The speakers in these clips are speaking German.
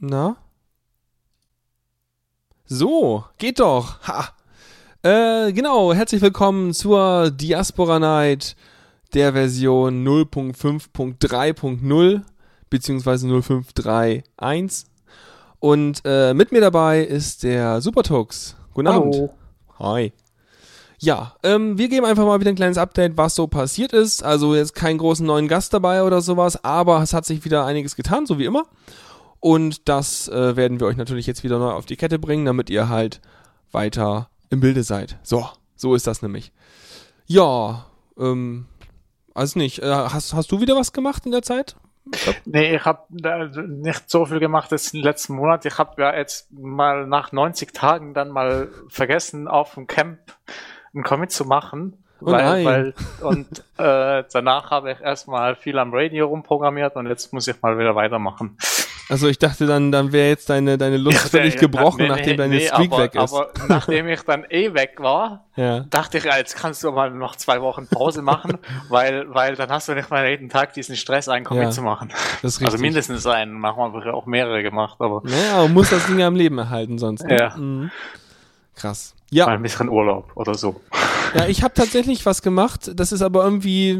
Na? So, geht doch. Ha. Äh, genau, herzlich willkommen zur Diaspora Night der Version 0.5.3.0 beziehungsweise 0531. Und äh, mit mir dabei ist der Supertux. Guten Hallo. Abend. Hi. Ja, ähm, wir geben einfach mal wieder ein kleines Update, was so passiert ist. Also jetzt keinen großen neuen Gast dabei oder sowas, aber es hat sich wieder einiges getan, so wie immer. Und das äh, werden wir euch natürlich jetzt wieder neu auf die Kette bringen, damit ihr halt weiter im Bilde seid. So, so ist das nämlich. Ja, ähm, also nicht. Äh, hast, hast du wieder was gemacht in der Zeit? Nee, ich habe nicht so viel gemacht jetzt im letzten Monat. Ich habe ja jetzt mal nach 90 Tagen dann mal vergessen, auf dem Camp ein Commit zu machen. Oh weil, weil, und äh, danach habe ich erstmal viel am Radio rumprogrammiert und jetzt muss ich mal wieder weitermachen. Also ich dachte dann, dann wäre jetzt deine, deine Lust völlig gebrochen, Nee, nee, nachdem deine nee, Streak aber, weg ist. Aber nachdem ich dann eh weg war, ja. dachte ich, ja, jetzt kannst du mal noch zwei Wochen Pause machen, weil, weil dann hast du nicht mal jeden Tag diesen Stress, einen Commit Ja, zu machen. Das ist. Also mindestens einen, machen wir auch mehrere gemacht, aber Naja, man muss das Ding ja am Leben erhalten sonst. Ne? Ja. Mhm. Krass. mal Ja, ein bisschen Urlaub oder so. ja, ich habe tatsächlich was gemacht. Das ist aber irgendwie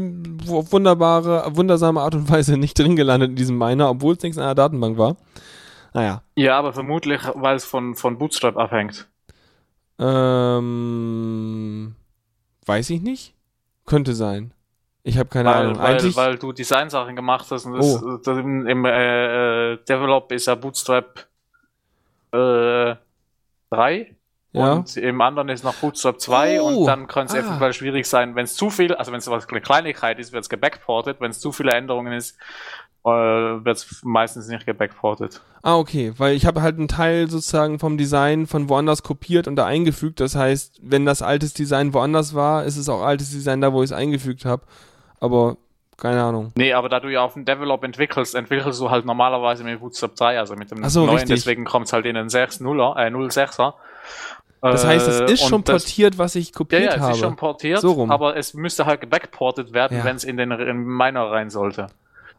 auf wunderbare, wundersame Art und Weise nicht drin gelandet in diesem Miner, obwohl es nichts in einer Datenbank war. Naja. Ja, aber vermutlich, weil es von, von Bootstrap abhängt. Ähm, weiß ich nicht. Könnte sein. Ich habe keine weil, Ahnung. weil, Eigentlich. weil du Designsachen gemacht hast und das, Oh. das im, im äh, äh, Develop ist ja Bootstrap äh, 3 ja. und im anderen ist noch Bootstrap 2 Oh. und dann kann es Ah. eventuell schwierig sein, wenn es zu viel, also wenn es was eine Kleinigkeit ist, wird es gebackportet, wenn es zu viele Änderungen ist, äh, wird es meistens nicht gebackportet. Ah, okay, weil ich habe halt einen Teil sozusagen vom Design von woanders kopiert und da eingefügt. Das heißt, wenn das altes Design woanders war, ist es auch altes Design da, wo ich es eingefügt habe. Aber keine Ahnung. Nee, aber da du ja auf dem Develop entwickelst, entwickelst du halt normalerweise mit Bootstrap 3, also mit dem so, neuen, richtig. deswegen kommt es halt in den 6.0er, äh, 0.6er. Das heißt, es Äh, ist schon das- portiert, was ich Ja, kopiert ja, es habe. ist schon portiert, So rum. aber es müsste halt gebackportet werden, Ja. wenn es in den in Miner rein sollte.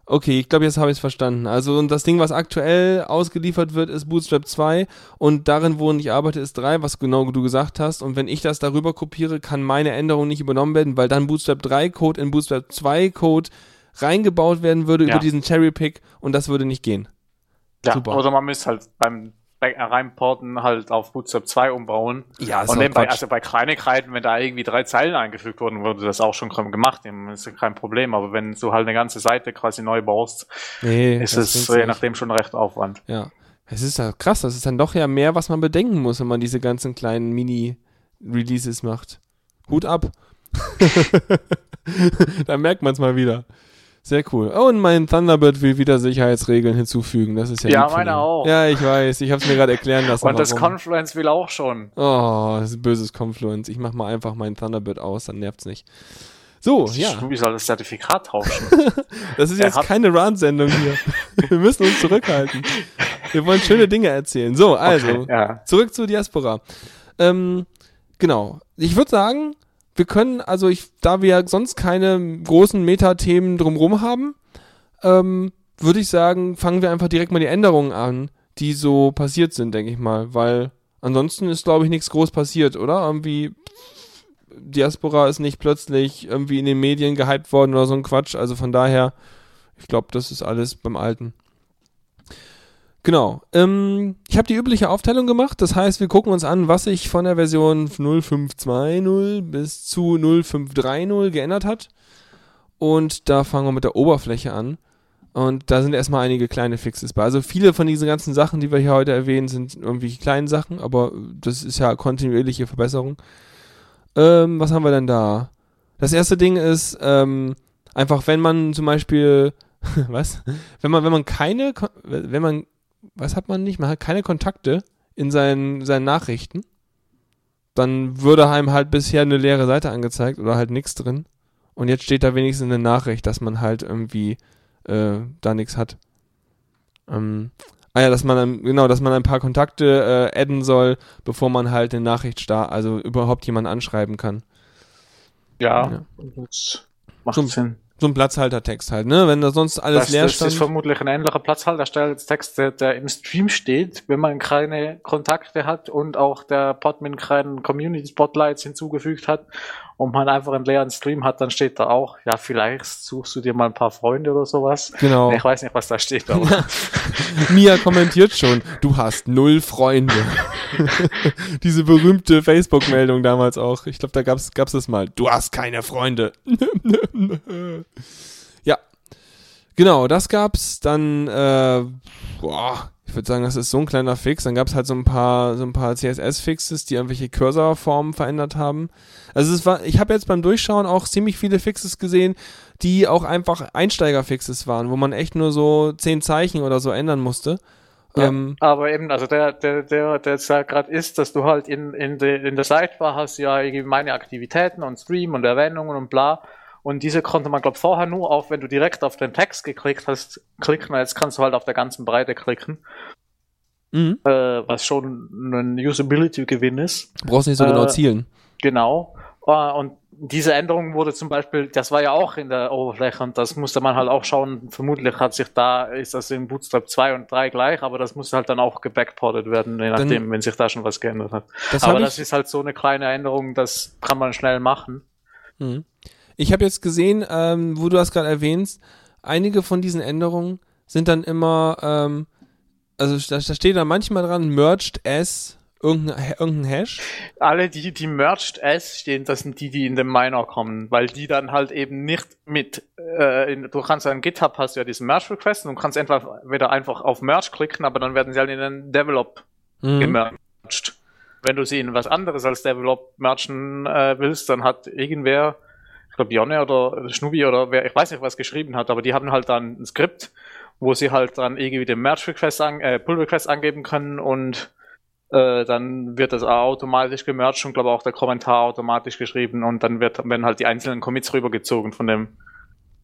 Okay, ich glaube, jetzt habe ich es verstanden. Also und das Ding, was aktuell ausgeliefert wird, ist Bootstrap 2 und darin, wo ich arbeite, ist 3, was genau du gesagt hast. Und wenn ich das darüber kopiere, kann meine Änderung nicht übernommen werden, weil dann Bootstrap 3 Code in Bootstrap 2 Code reingebaut werden würde Ja. über diesen Cherry Pick und das würde nicht gehen. Ja, Super. oder man müsste halt beim Äh, reinporten halt auf Bootstrap 2 umbauen. Ja, Und dann bei, also bei Kleinigkeiten, wenn da irgendwie drei Zeilen eingefügt wurden, wurde das auch schon gemacht. Das ist kein Problem. Aber wenn du halt eine ganze Seite quasi neu baust, nee, ist es je nicht. nachdem schon recht Aufwand. Ja. Es ist ja krass, das ist dann doch ja mehr, was man bedenken muss, wenn man diese ganzen kleinen Mini-Releases macht. Hut ab. da merkt man es mal wieder. Sehr cool. Oh, und mein Thunderbird will wieder Sicherheitsregeln hinzufügen. Das ist ja Ja, meine auch. Ja, ich weiß. Ich habe es mir gerade erklären lassen. Und das warum. Confluence will auch schon. Oh, das ist ein böses Confluence. Ich mach mal einfach meinen Thunderbird aus, dann nervt's nicht. So, ja. Wie soll das Zertifikat tauschen? Das ist Er jetzt keine Run-Sendung hier. Wir müssen uns zurückhalten. Wir wollen schöne Dinge erzählen. So, also, Okay, ja. zurück zur Diaspora. Ähm, genau. Ich würde sagen, wir können, also ich, da wir sonst keine großen Metathemen drumrum haben, ähm, würde ich sagen, fangen wir einfach direkt mal die Änderungen an, die so passiert sind, denke ich mal, weil ansonsten ist, glaube ich, nichts groß passiert, oder? Irgendwie Diaspora ist nicht plötzlich irgendwie in den Medien gehypt worden oder so ein Quatsch, also von daher, ich glaube, das ist alles beim Alten. Genau. Ähm, ich habe die übliche Aufteilung gemacht. Das heißt, wir gucken uns an, was sich von der Version 0520 bis zu 0530 geändert hat. Und da fangen wir mit der Oberfläche an. Und da sind erstmal einige kleine Fixes bei. Also viele von diesen ganzen Sachen, die wir hier heute erwähnen, sind irgendwie kleinen Sachen, aber das ist ja kontinuierliche Verbesserung. Ähm, was haben wir denn da? Das erste Ding ist ähm, einfach, wenn man zum Beispiel, was? Wenn man, wenn man keine, wenn man, was hat man nicht? Man hat keine Kontakte in seinen, seinen Nachrichten, dann würde einem halt bisher eine leere Seite angezeigt oder halt nichts drin. Und jetzt steht da wenigstens eine Nachricht, dass man halt irgendwie äh, da nichts hat. Ähm, ah ja, dass man genau, dass man ein paar Kontakte äh, adden soll, bevor man halt eine Nachricht startet, also überhaupt jemanden anschreiben kann. Ja, Ja. das macht Zum- Sinn. So ein Platzhaltertext halt, ne? Wenn da sonst alles Das, leer das stand. ist vermutlich ein ähnlicher Platzhaltertext, der, der im Stream steht, wenn man keine Kontakte hat und auch der Podmin keinen Community Spotlights hinzugefügt hat und man einfach einen leeren Stream hat, dann steht da auch, ja, vielleicht suchst du dir mal ein paar Freunde oder sowas. Genau. Ich weiß nicht, was da steht, aber Mia kommentiert schon, du hast null Freunde. Diese berühmte Facebook-Meldung damals auch. Ich glaube, da gab's gab's das mal. Du hast keine Freunde. ja. Genau, das gab's. Dann, äh, boah, ich würde sagen, das ist so ein kleiner Fix. Dann gab's halt so ein paar, so ein paar CSS-Fixes, die irgendwelche Cursor-Formen verändert haben. Also es war, ich habe jetzt beim Durchschauen auch ziemlich viele Fixes gesehen, die auch einfach Einsteiger-Fixes waren, wo man echt nur so zehn Zeichen oder so ändern musste. Ja, Ähm, aber eben, also der, der, der, der jetzt ja gerade ist, dass du halt in, in, de, in der Sidebar hast ja irgendwie meine Aktivitäten und Stream und Erwähnungen und bla. Und diese konnte man, glaube vorher nur auf, wenn du direkt auf den Text geklickt hast, klicken. Jetzt kannst du halt auf der ganzen Breite klicken, mhm. äh, was schon ein Usability-Gewinn ist. Du brauchst nicht so genau Äh, zielen. Genau. Äh, Und diese Änderung wurde zum Beispiel, das war ja auch in der Oberfläche und das musste man halt auch schauen. Vermutlich hat sich da, ist das in Bootstrap 2 und 3 gleich, aber das muss halt dann auch gebackportet werden, je nachdem, wenn sich da schon was geändert hat. Das aber das ich, ist halt so eine kleine Änderung, das kann man schnell machen. Mhm. Ich habe jetzt gesehen, ähm, wo du das gerade erwähnst, einige von diesen Änderungen sind dann immer, ähm, also da, da steht dann manchmal dran, merged as irgendein, irgendein Hash. Alle, die, die merged S stehen, das sind die, die in den Minor kommen, weil die dann halt eben nicht mit, äh, in, du kannst an GitHub hast du ja diesen Merge Request und du kannst entweder einfach auf Merge klicken, aber dann werden sie halt in den Develop Mhm. gemerged. Wenn du sie in was anderes als Develop merchen äh, willst, dann hat irgendwer, glaube Jonne oder Schnubi oder wer, ich weiß nicht, was geschrieben hat, aber die haben halt dann ein Skript, wo sie halt dann irgendwie den Merge Request, an, äh, Pull Request angeben können und äh, dann wird das automatisch gemerged und glaube auch der Kommentar automatisch geschrieben und dann wird, werden halt die einzelnen Commits rübergezogen von dem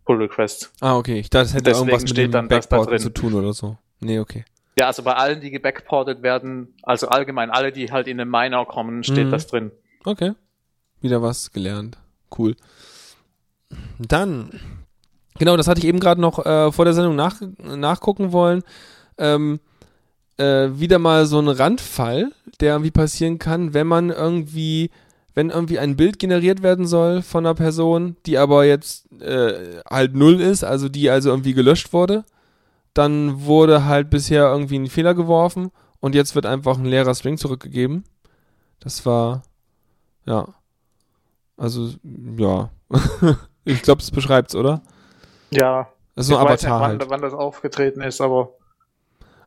Pull Request. Ah, okay. Ich dachte, das hätte Deswegen irgendwas mit steht dem da Backporten drin. zu tun oder so. Nee, okay. Ja, also bei allen, die gebackportet werden, also allgemein alle, die halt in den Minor kommen, steht Mhm. das drin. Okay. Wieder was gelernt. Cool. Dann, genau, das hatte ich eben gerade noch äh, vor der Sendung nach, nachgucken wollen. Ähm, äh, wieder mal so ein Randfall, der irgendwie passieren kann, wenn man irgendwie, wenn irgendwie ein Bild generiert werden soll von einer Person, die aber jetzt äh, halt null ist, also die also irgendwie gelöscht wurde, dann wurde halt bisher irgendwie ein Fehler geworfen und jetzt wird einfach ein leerer String zurückgegeben. Das war, ja. Also, ja. ich glaube, es beschreibt's, oder? Ja, Das ist so ein ich weiß nicht, Avatar wann, halt. wann das aufgetreten ist, aber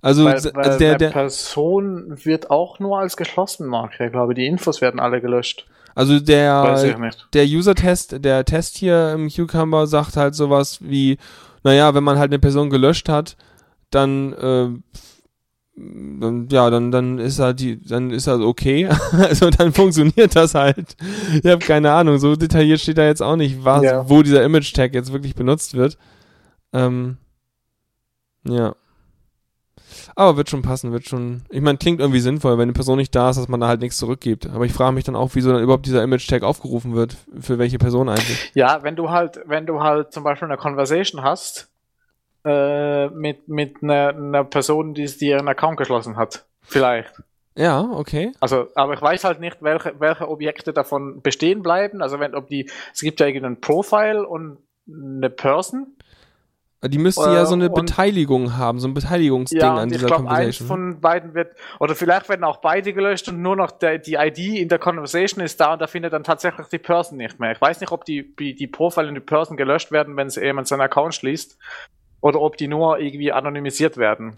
Also, weil, weil der, der, Person wird auch nur als geschlossen markiert. Ich glaube, die Infos werden alle gelöscht. also der, der User-Test, der Test hier im Cucumber sagt halt sowas wie, naja, wenn man halt eine Person gelöscht hat, dann, äh, dann, ja, dann, dann ist halt die, dann ist halt okay. also dann funktioniert das halt. Ich habe keine Ahnung, so detailliert steht da jetzt auch nicht, was, Ja. wo dieser Image-Tag jetzt wirklich benutzt wird. Ähm, ja. Aber wird schon passen, wird schon. Ich meine, klingt irgendwie sinnvoll, wenn eine Person nicht da ist, dass man da halt nichts zurückgibt. Aber ich frage mich dann auch, wieso dann überhaupt dieser Image-Tag aufgerufen wird. Für welche Person eigentlich. Ja, wenn du halt, wenn du halt zum Beispiel eine Conversation hast äh, mit, mit einer, einer Person, die, die ihren Account geschlossen hat. Vielleicht. Ja, okay. Also, aber ich weiß halt nicht, welche, welche Objekte davon bestehen bleiben. Also wenn, ob die, es gibt ja irgendein Profile und eine Person. Die müsste Äh, ja so eine und- Beteiligung haben, so ein Beteiligungsding Ja, an und ich dieser glaube, eins Conversation. von beiden wird, oder vielleicht werden auch beide gelöscht und nur noch der, die ID in der Conversation ist da und da findet dann tatsächlich die Person nicht mehr. Ich weiß nicht, ob die, die, die Profile und die Person gelöscht werden, wenn jemand seinen Account schließt, oder ob die nur irgendwie anonymisiert werden.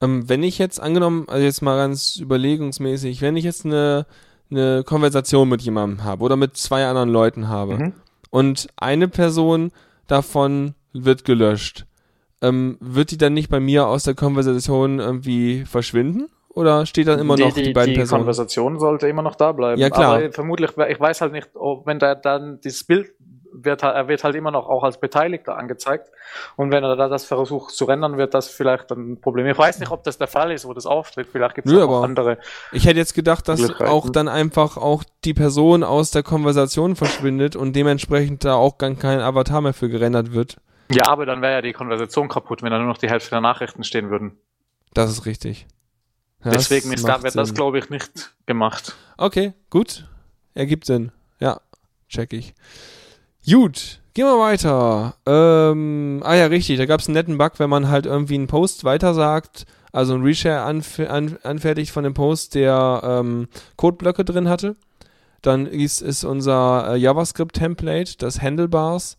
Ähm, wenn ich jetzt angenommen, also jetzt mal ganz überlegungsmäßig, wenn ich jetzt eine, eine Konversation mit jemandem habe oder mit zwei anderen Leuten habe Mhm. und eine Person davon wird gelöscht, ähm, wird die dann nicht bei mir aus der Konversation irgendwie verschwinden? Oder steht dann immer noch die, beiden die Personen? Konversation sollte immer noch da bleiben. Ja, klar. Aber vermutlich, ich weiß halt nicht, ob, wenn da dann das Bild wird er, wird halt immer noch auch als Beteiligter angezeigt. Und wenn er da das versucht zu rendern, wird das vielleicht ein Problem. Ich weiß nicht, ob das der Fall ist, wo das auftritt. Vielleicht gibt es auch andere. Ich hätte jetzt gedacht, dass auch dann einfach auch die Person aus der Konversation verschwindet und dementsprechend da auch gar kein Avatar mehr für gerendert wird. Ja, aber dann wäre ja die Konversation kaputt, wenn da nur noch die Hälfte der Nachrichten stehen würden. Das ist richtig. Ja, Deswegen das ist da, wird das, glaube ich, nicht gemacht. Okay, gut. Ergibt Sinn. Ja, check ich. Gut, gehen wir weiter. Ähm, ah ja, richtig, da gab es einen netten Bug, wenn man halt irgendwie einen Post weitersagt, also einen Reshare anf an anfertigt von dem Post, der ähm, Codeblöcke drin hatte. Dann ist, ist unser äh, JavaScript-Template, das Handlebars,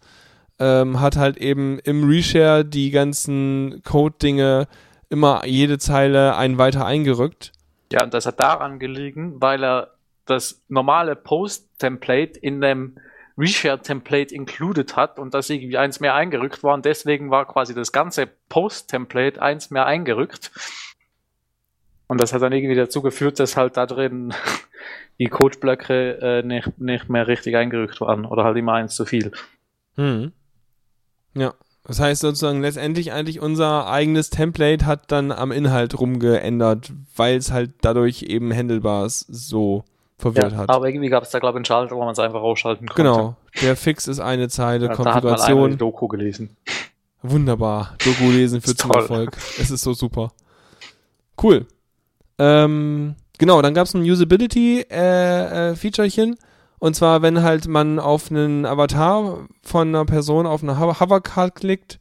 ähm, hat halt eben im Reshare die ganzen Code-Dinge immer jede Zeile einen weiter eingerückt. Ja, und das hat daran gelegen, weil er das normale Post-Template in dem Reshare-Template included hat und das irgendwie eins mehr eingerückt war und deswegen war quasi das ganze Post-Template eins mehr eingerückt. Und das hat dann irgendwie dazu geführt, dass halt da drin die Codeblöcke äh, nicht, nicht mehr richtig eingerückt waren oder halt immer eins zu viel. Hm. Ja. Das heißt sozusagen letztendlich eigentlich unser eigenes Template hat dann am Inhalt rumgeändert, weil es halt dadurch eben Handelbars so verwirrt Ja, hat. aber irgendwie gab es da, glaube ich, einen Schalter, wo man es einfach ausschalten konnte. Genau. Der Fix ist eine Zeile, Ja, da hat mal die Konfiguration. Doku gelesen. Wunderbar. Doku lesen führt zum. Erfolg. Es ist so super. Cool. Ähm, genau, dann gab es ein Usability-Featurechen. und zwar, wenn halt man auf einen Avatar von einer Person auf eine Hover- Hovercard klickt,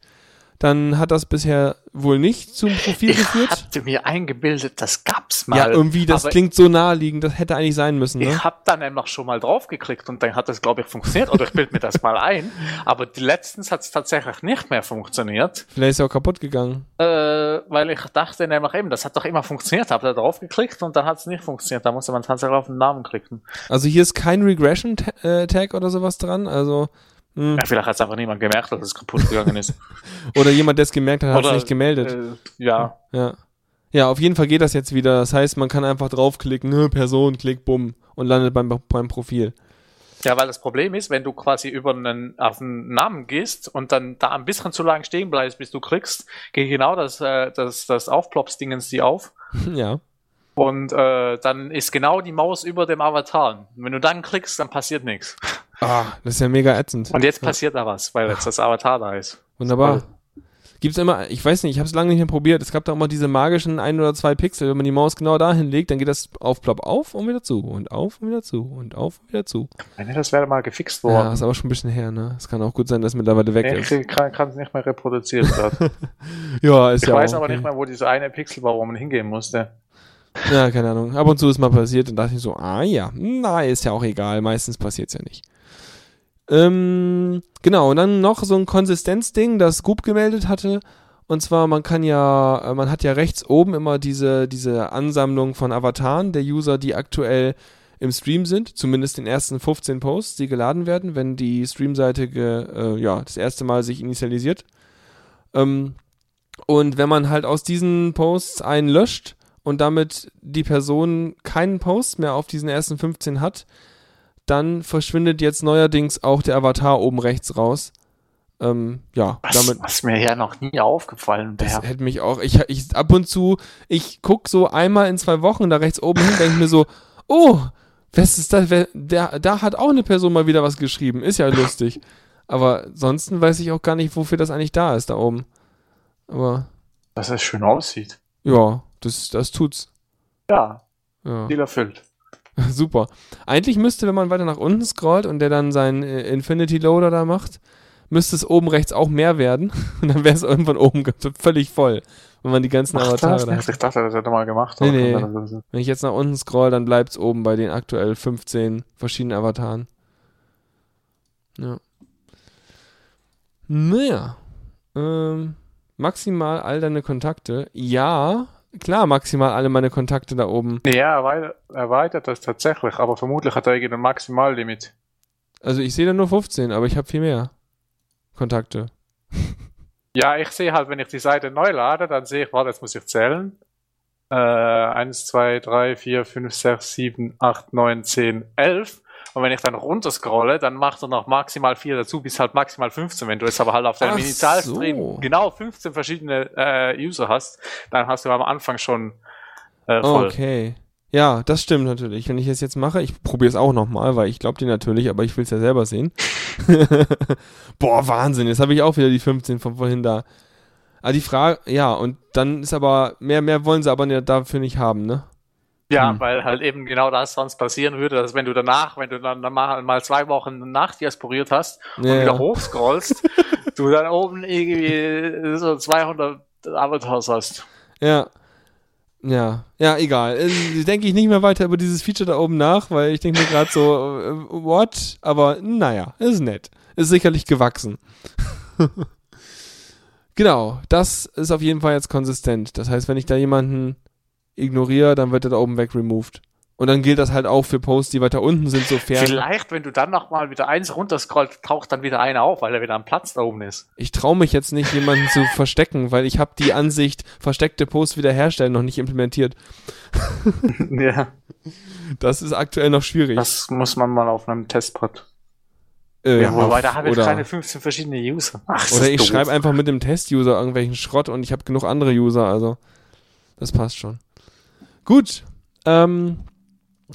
dann hat das bisher wohl nicht zum Profil Ich geführt. hatte mir eingebildet, das gab's mal. Ja, irgendwie, das klingt so naheliegend, das hätte eigentlich sein müssen, ne? Ich habe dann einfach schon mal draufgeklickt und dann hat das, glaube ich, funktioniert. Oder ich bild mir das mal ein. Aber die letztens hat es tatsächlich nicht mehr funktioniert, Vielleicht ist er auch kaputt gegangen. äh, weil ich dachte nämlich eben, das hat doch immer funktioniert. Habe da draufgeklickt und dann hat es nicht funktioniert. Da musste man tatsächlich auf den Namen klicken. Also hier ist kein Regression-Tag oder sowas dran, also hm. Ja, vielleicht hat es einfach niemand gemerkt, dass es kaputt gegangen ist. oder jemand, der es gemerkt hat, hat es nicht gemeldet. Äh, ja, Ja. Ja, auf jeden Fall geht das jetzt wieder. Das heißt, man kann einfach draufklicken, ne, Person, klick, bumm, und landet beim, beim Profil. Ja, weil das Problem ist, wenn du quasi über einen, auf einen Namen gehst und dann da ein bisschen zu lang stehen bleibst, bis du klickst, geht genau das, äh, das, das Aufplops-Dingens die auf. ja. Und äh, dann ist genau die Maus über dem Avatar. Und wenn du dann klickst, dann passiert nichts. Ah, das ist ja mega ätzend. Und jetzt passiert da was, weil jetzt das Avatar da ist. Wunderbar. Gibt's immer, ich weiß nicht, ich habe es lange nicht mehr probiert. Es gab da auch mal diese magischen ein oder zwei Pixel. Wenn man die Maus genau dahin legt, dann geht das auf Plop auf und wieder zu und auf und wieder zu und auf und wieder zu. Ich meine, das wäre mal gefixt Ja, worden. ist aber schon ein bisschen her, ne? Es kann auch gut sein, dass mittlerweile weg ich ist. kann es nicht mehr reproduziert werden. Ja, ist Ich ja weiß auch aber okay. nicht mehr, wo dieser eine Pixel war, wo man hingehen musste. Ja, keine Ahnung. Ab und zu ist mal passiert und dachte ich so, ah ja, na, ist ja auch egal. Meistens passiert's ja nicht. Ähm, genau, und dann noch so ein Konsistenzding, das Goop gemeldet hatte. Und zwar, man kann ja, äh, man hat ja rechts oben immer diese, diese Ansammlung von Avataren der User, die aktuell im Stream sind, zumindest den ersten 15 Posts, die geladen werden, wenn die Streamseite äh, ja, das erste Mal sich initialisiert. Ähm, und wenn man halt aus diesen Posts einen löscht und damit die Person keinen Post mehr auf diesen ersten 15 hat, dann verschwindet jetzt neuerdings auch der Avatar oben rechts raus. Ähm, ja, Was, damit. was mir ja noch nie aufgefallen Das wäre. hätte mich auch, ich, ich ab und zu, ich guck so einmal in zwei Wochen da rechts oben hin, denke mir so, oh, was ist das? Wer, der, da hat auch eine Person mal wieder was geschrieben. Ist ja lustig. Aber ansonsten weiß ich auch gar nicht, wofür das eigentlich da ist da oben. Aber Dass es schön aussieht. ja, das, das tut's. Ja, Ja. Ziel erfüllt. Super. Eigentlich müsste, wenn man weiter nach unten scrollt und der dann seinen äh, Infinity Loader da macht, müsste es oben rechts auch mehr werden. Und dann wäre es irgendwann oben völlig voll, wenn man die ganzen Macht Avatare das da. Ich dachte, das hätte mal gemacht. Nee, nee. dann- Wenn ich jetzt nach unten scroll, dann bleibt es oben bei den aktuell 15 verschiedenen Avataren. Ja. Naja. Ähm, maximal all deine Kontakte. Ja, klar, maximal alle meine Kontakte da oben. Ja, erweitert, erweitert das tatsächlich, aber vermutlich hat er irgendein Maximallimit. Also ich sehe da nur 15, aber ich habe viel mehr Kontakte. Ja, ich sehe halt, wenn ich die Seite neu lade, dann sehe ich, warte, jetzt muss ich zählen. Äh, 1, 2, 3, 4, 5, 6, 7, 8, 9, 10, 11. Und wenn ich dann runterscrolle, dann macht er noch maximal 4 dazu, bis halt maximal 15. Wenn du jetzt aber halt auf deinem Initialstream so. genau 15 verschiedene äh, User hast, dann hast du am Anfang schon äh, voll. Okay. Ja, das stimmt natürlich. Wenn ich es jetzt mache, ich probiere es auch nochmal, weil ich glaube dir natürlich, aber ich will es ja selber sehen. Boah, Wahnsinn. Jetzt habe ich auch wieder die 15 von vorhin da. Aber die Frage, ja, und dann ist aber, mehr, mehr wollen sie aber dafür nicht haben, ne? Ja, Hm. weil halt eben genau das sonst passieren würde, dass wenn du danach, wenn du dann mal, zwei Wochen nachdiasporiert hast und Ja, wieder ja. hochscrollst, du dann oben irgendwie so 200 Avatars hast. Ja. Ja, ja, egal. Äh, Denke ich nicht mehr weiter über dieses Feature da oben nach, weil ich denke mir gerade so, äh, what? Aber naja, ist nett. Ist sicherlich gewachsen. genau, das ist auf jeden Fall jetzt konsistent. Das heißt, wenn ich da jemanden ignoriere, dann wird er da oben weg removed. Und dann gilt das halt auch für Posts, die weiter unten sind, sofern. Vielleicht, wenn du dann noch mal wieder eins runterscrollt, taucht dann wieder einer auf, weil er wieder am Platz da oben ist. Ich traue mich jetzt nicht, jemanden zu verstecken, weil ich habe die Ansicht, versteckte Posts wiederherstellen, noch nicht implementiert. ja. Das ist aktuell noch schwierig. Das muss man mal auf einem Testpad. Äh, Ja, wobei, da habe ich keine 15 verschiedene User. Ach, oder ich schreibe einfach mit dem Test-User irgendwelchen Schrott und ich habe genug andere User, also das passt schon. Gut, ähm,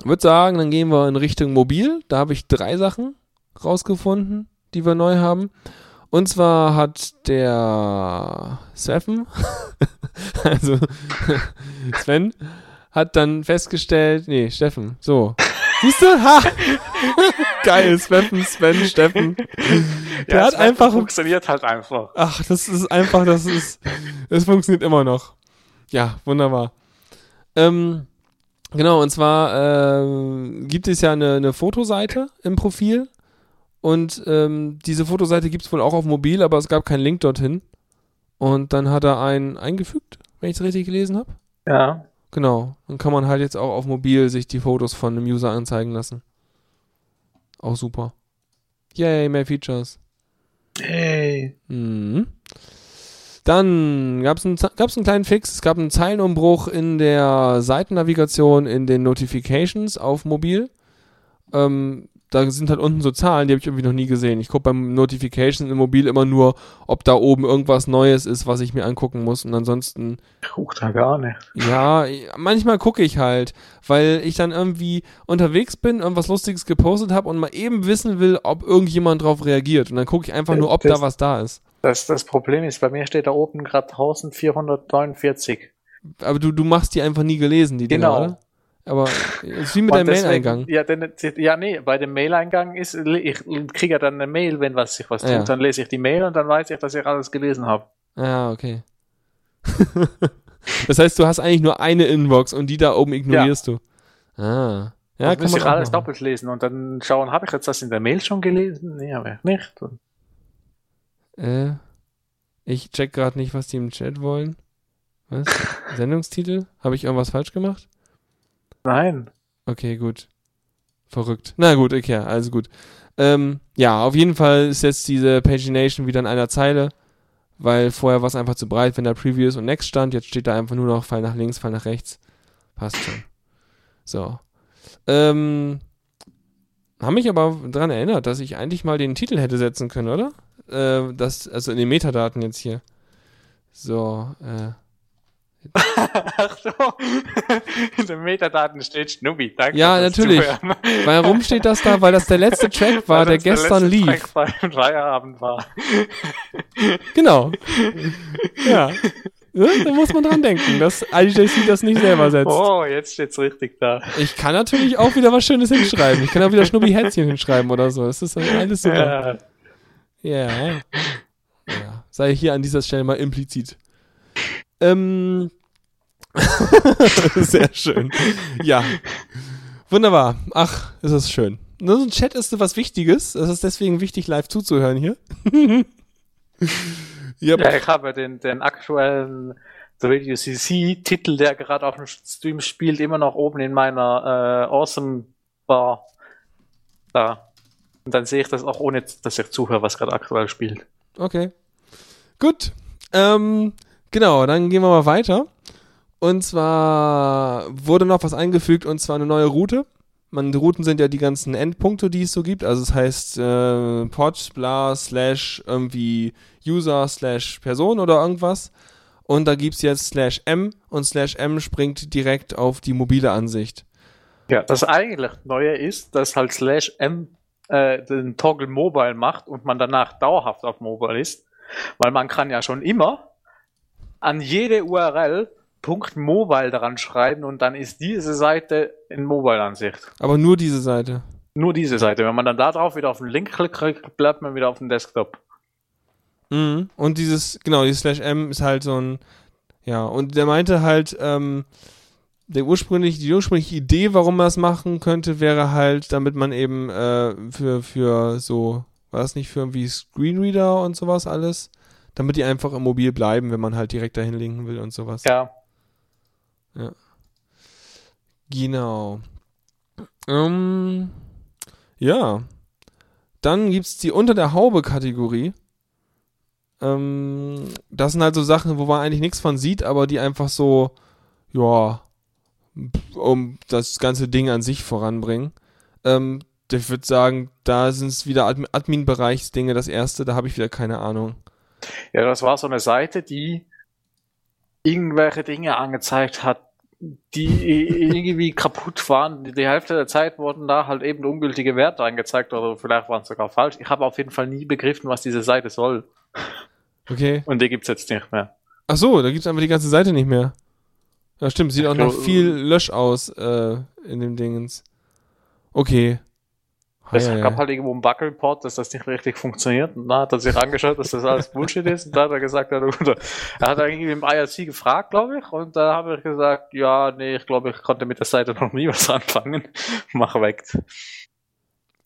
würde sagen, dann gehen wir in Richtung Mobil. Da habe ich drei Sachen rausgefunden, die wir neu haben. Und zwar hat der Sven, also Sven, hat dann festgestellt, nee, Steffen, so. Siehst du? Ha! Geil, Sven, Sven, Steffen. Der Ja, hat es einfach funktioniert halt einfach. Ach, das ist einfach, das ist, es funktioniert immer noch. Ja, wunderbar. Ähm, genau, und zwar ähm, gibt es ja eine, eine Fotoseite im Profil und ähm, diese Fotoseite gibt es wohl auch auf mobil, aber es gab keinen Link dorthin. Und dann hat er einen eingefügt, wenn ich es richtig gelesen habe. Ja. Genau, dann kann man halt jetzt auch auf mobil sich die Fotos von einem User anzeigen lassen. Auch super. Yay, mehr Features. Hey. Mhm. Dann gab es einen, gab's einen kleinen Fix. Es gab einen Zeilenumbruch in der Seitennavigation in den Notifications auf mobil. Ähm, da sind halt unten so Zahlen, die habe ich irgendwie noch nie gesehen. Ich gucke beim Notifications im Mobil immer nur, ob da oben irgendwas Neues ist, was ich mir angucken muss. Und ansonsten Guck da gar nicht. ja, manchmal gucke ich halt, weil ich dann irgendwie unterwegs bin, irgendwas Lustiges gepostet habe und mal eben wissen will, ob irgendjemand drauf reagiert. Und dann gucke ich einfach nur, ob Das- da was da ist. Das, das Problem ist, bei mir steht da oben gerade 1449. Aber du, du machst die einfach nie gelesen, die Genau. Dinger, oder? Aber ist wie mit deinem Mail-Eingang. Ja, denn, ja, nee, bei dem Mail-Eingang ist, ich kriege ja dann eine Mail, wenn was sich was tut. Ja. Dann lese ich die Mail und dann weiß ich, dass ich alles gelesen habe. Ah, okay. das heißt, du hast eigentlich nur eine Inbox und die da oben ignorierst du. Ah. Ja, dann kann muss ich alles machen. doppelt lesen und dann schauen, habe ich jetzt das in der Mail schon gelesen? Nee, habe ich nicht. Und Äh, ich check gerade nicht, was die im Chat wollen. Was? Sendungstitel? Habe ich irgendwas falsch gemacht? nein. Okay, gut. Verrückt. Na gut, okay, also gut. Ähm, ja, auf jeden Fall ist jetzt diese Pagination wieder in einer Zeile, weil vorher war es einfach zu breit, wenn da Previous und Next stand. Jetzt steht da einfach nur noch Fall nach links, Fall nach rechts. Passt schon. So. Ähm, haben mich aber daran erinnert, dass ich eigentlich mal den Titel hätte setzen können, oder? Äh, das, also in den Metadaten jetzt hier. So, äh. Ach so. In den Metadaten steht Schnubbi. Danke. Ja, natürlich. Warum steht das da? Weil das der letzte Track war, der gestern letzte lief. Track beim Feierabend war. Genau. ja. ja. Da muss man dran denken, dass IDJC das nicht selber setzt. Oh, jetzt steht's richtig da. Ich kann natürlich auch wieder was Schönes hinschreiben. Ich kann auch wieder Schnubbi-Herzchen hinschreiben oder so. Das ist alles super. Ja. Ja. ja. Sei hier an dieser Stelle mal implizit. Ähm. Sehr schön. Ja. Wunderbar. Ach, ist das schön. Nur so ein Chat ist so was Wichtiges. Es ist deswegen wichtig, live zuzuhören hier. yep. Ja, ich habe den, den aktuellen Radio CC-Titel, der gerade auf dem Stream spielt, immer noch oben in meiner äh, Awesome Bar. Da. Und dann sehe ich das auch ohne, dass ich zuhöre, was gerade aktuell spielt. Okay. Gut. Ähm, genau, dann gehen wir mal weiter. Und zwar wurde noch was eingefügt und zwar eine neue Route. Man, die Routen sind ja die ganzen Endpunkte, die es so gibt. Also es heißt äh, pod, bla, slash irgendwie User, slash Person oder irgendwas. Und da gibt's jetzt slash m und slash m springt direkt auf die mobile Ansicht. Ja, das eigentlich Neue ist, dass halt slash m äh, den Toggle Mobile macht und man danach dauerhaft auf Mobile ist. Weil man kann ja schon immer an jede URL Punkt Mobile daran schreiben und dann ist diese Seite in Mobile-Ansicht. Aber nur diese Seite. Nur diese Seite. Wenn man dann da drauf wieder auf den Link klickt, bleibt man wieder auf dem Desktop. Mhm. Und dieses, genau, dieses Slash M ist halt so ein, ja, und der meinte halt, ähm, der ursprünglich, die ursprüngliche Idee, warum man das machen könnte, wäre halt, damit man eben äh, für, für so, war das nicht für irgendwie Screenreader und sowas alles, damit die einfach im Mobil bleiben, wenn man halt direkt dahin linken will und sowas. Ja. Ja. Genau. Ähm, ja. Dann gibt's die unter der Haube Kategorie. Ähm, das sind halt so Sachen, wo man eigentlich nichts von sieht, aber die einfach so, ja, um das ganze Ding an sich voranbringen. Ähm, ich würde sagen, da sind es wieder Admin- Admin-Bereichsdinge, das erste, da habe ich wieder keine Ahnung. Ja, das war so eine Seite, die irgendwelche Dinge angezeigt hat, die irgendwie kaputt waren. Die Hälfte der Zeit wurden da halt eben ungültige Werte angezeigt oder vielleicht waren es sogar falsch. Ich habe auf jeden Fall nie begriffen, was diese Seite soll. Okay. Und die gibt's jetzt nicht mehr. Ach so, da gibt's einfach die ganze Seite nicht mehr. Ja, stimmt, sieht auch noch viel Lösch aus äh, in dem Dingens. Okay. Es gab halt irgendwo einen Bug-Report, dass das nicht richtig funktioniert. Und da hat er sich angeschaut, dass das alles Bullshit ist. Und da hat er gesagt, er er hat irgendwie im IRC gefragt, glaube ich. Und da habe ich gesagt, ja, nee, ich glaube, ich konnte mit der Seite noch nie was anfangen. Mach weg.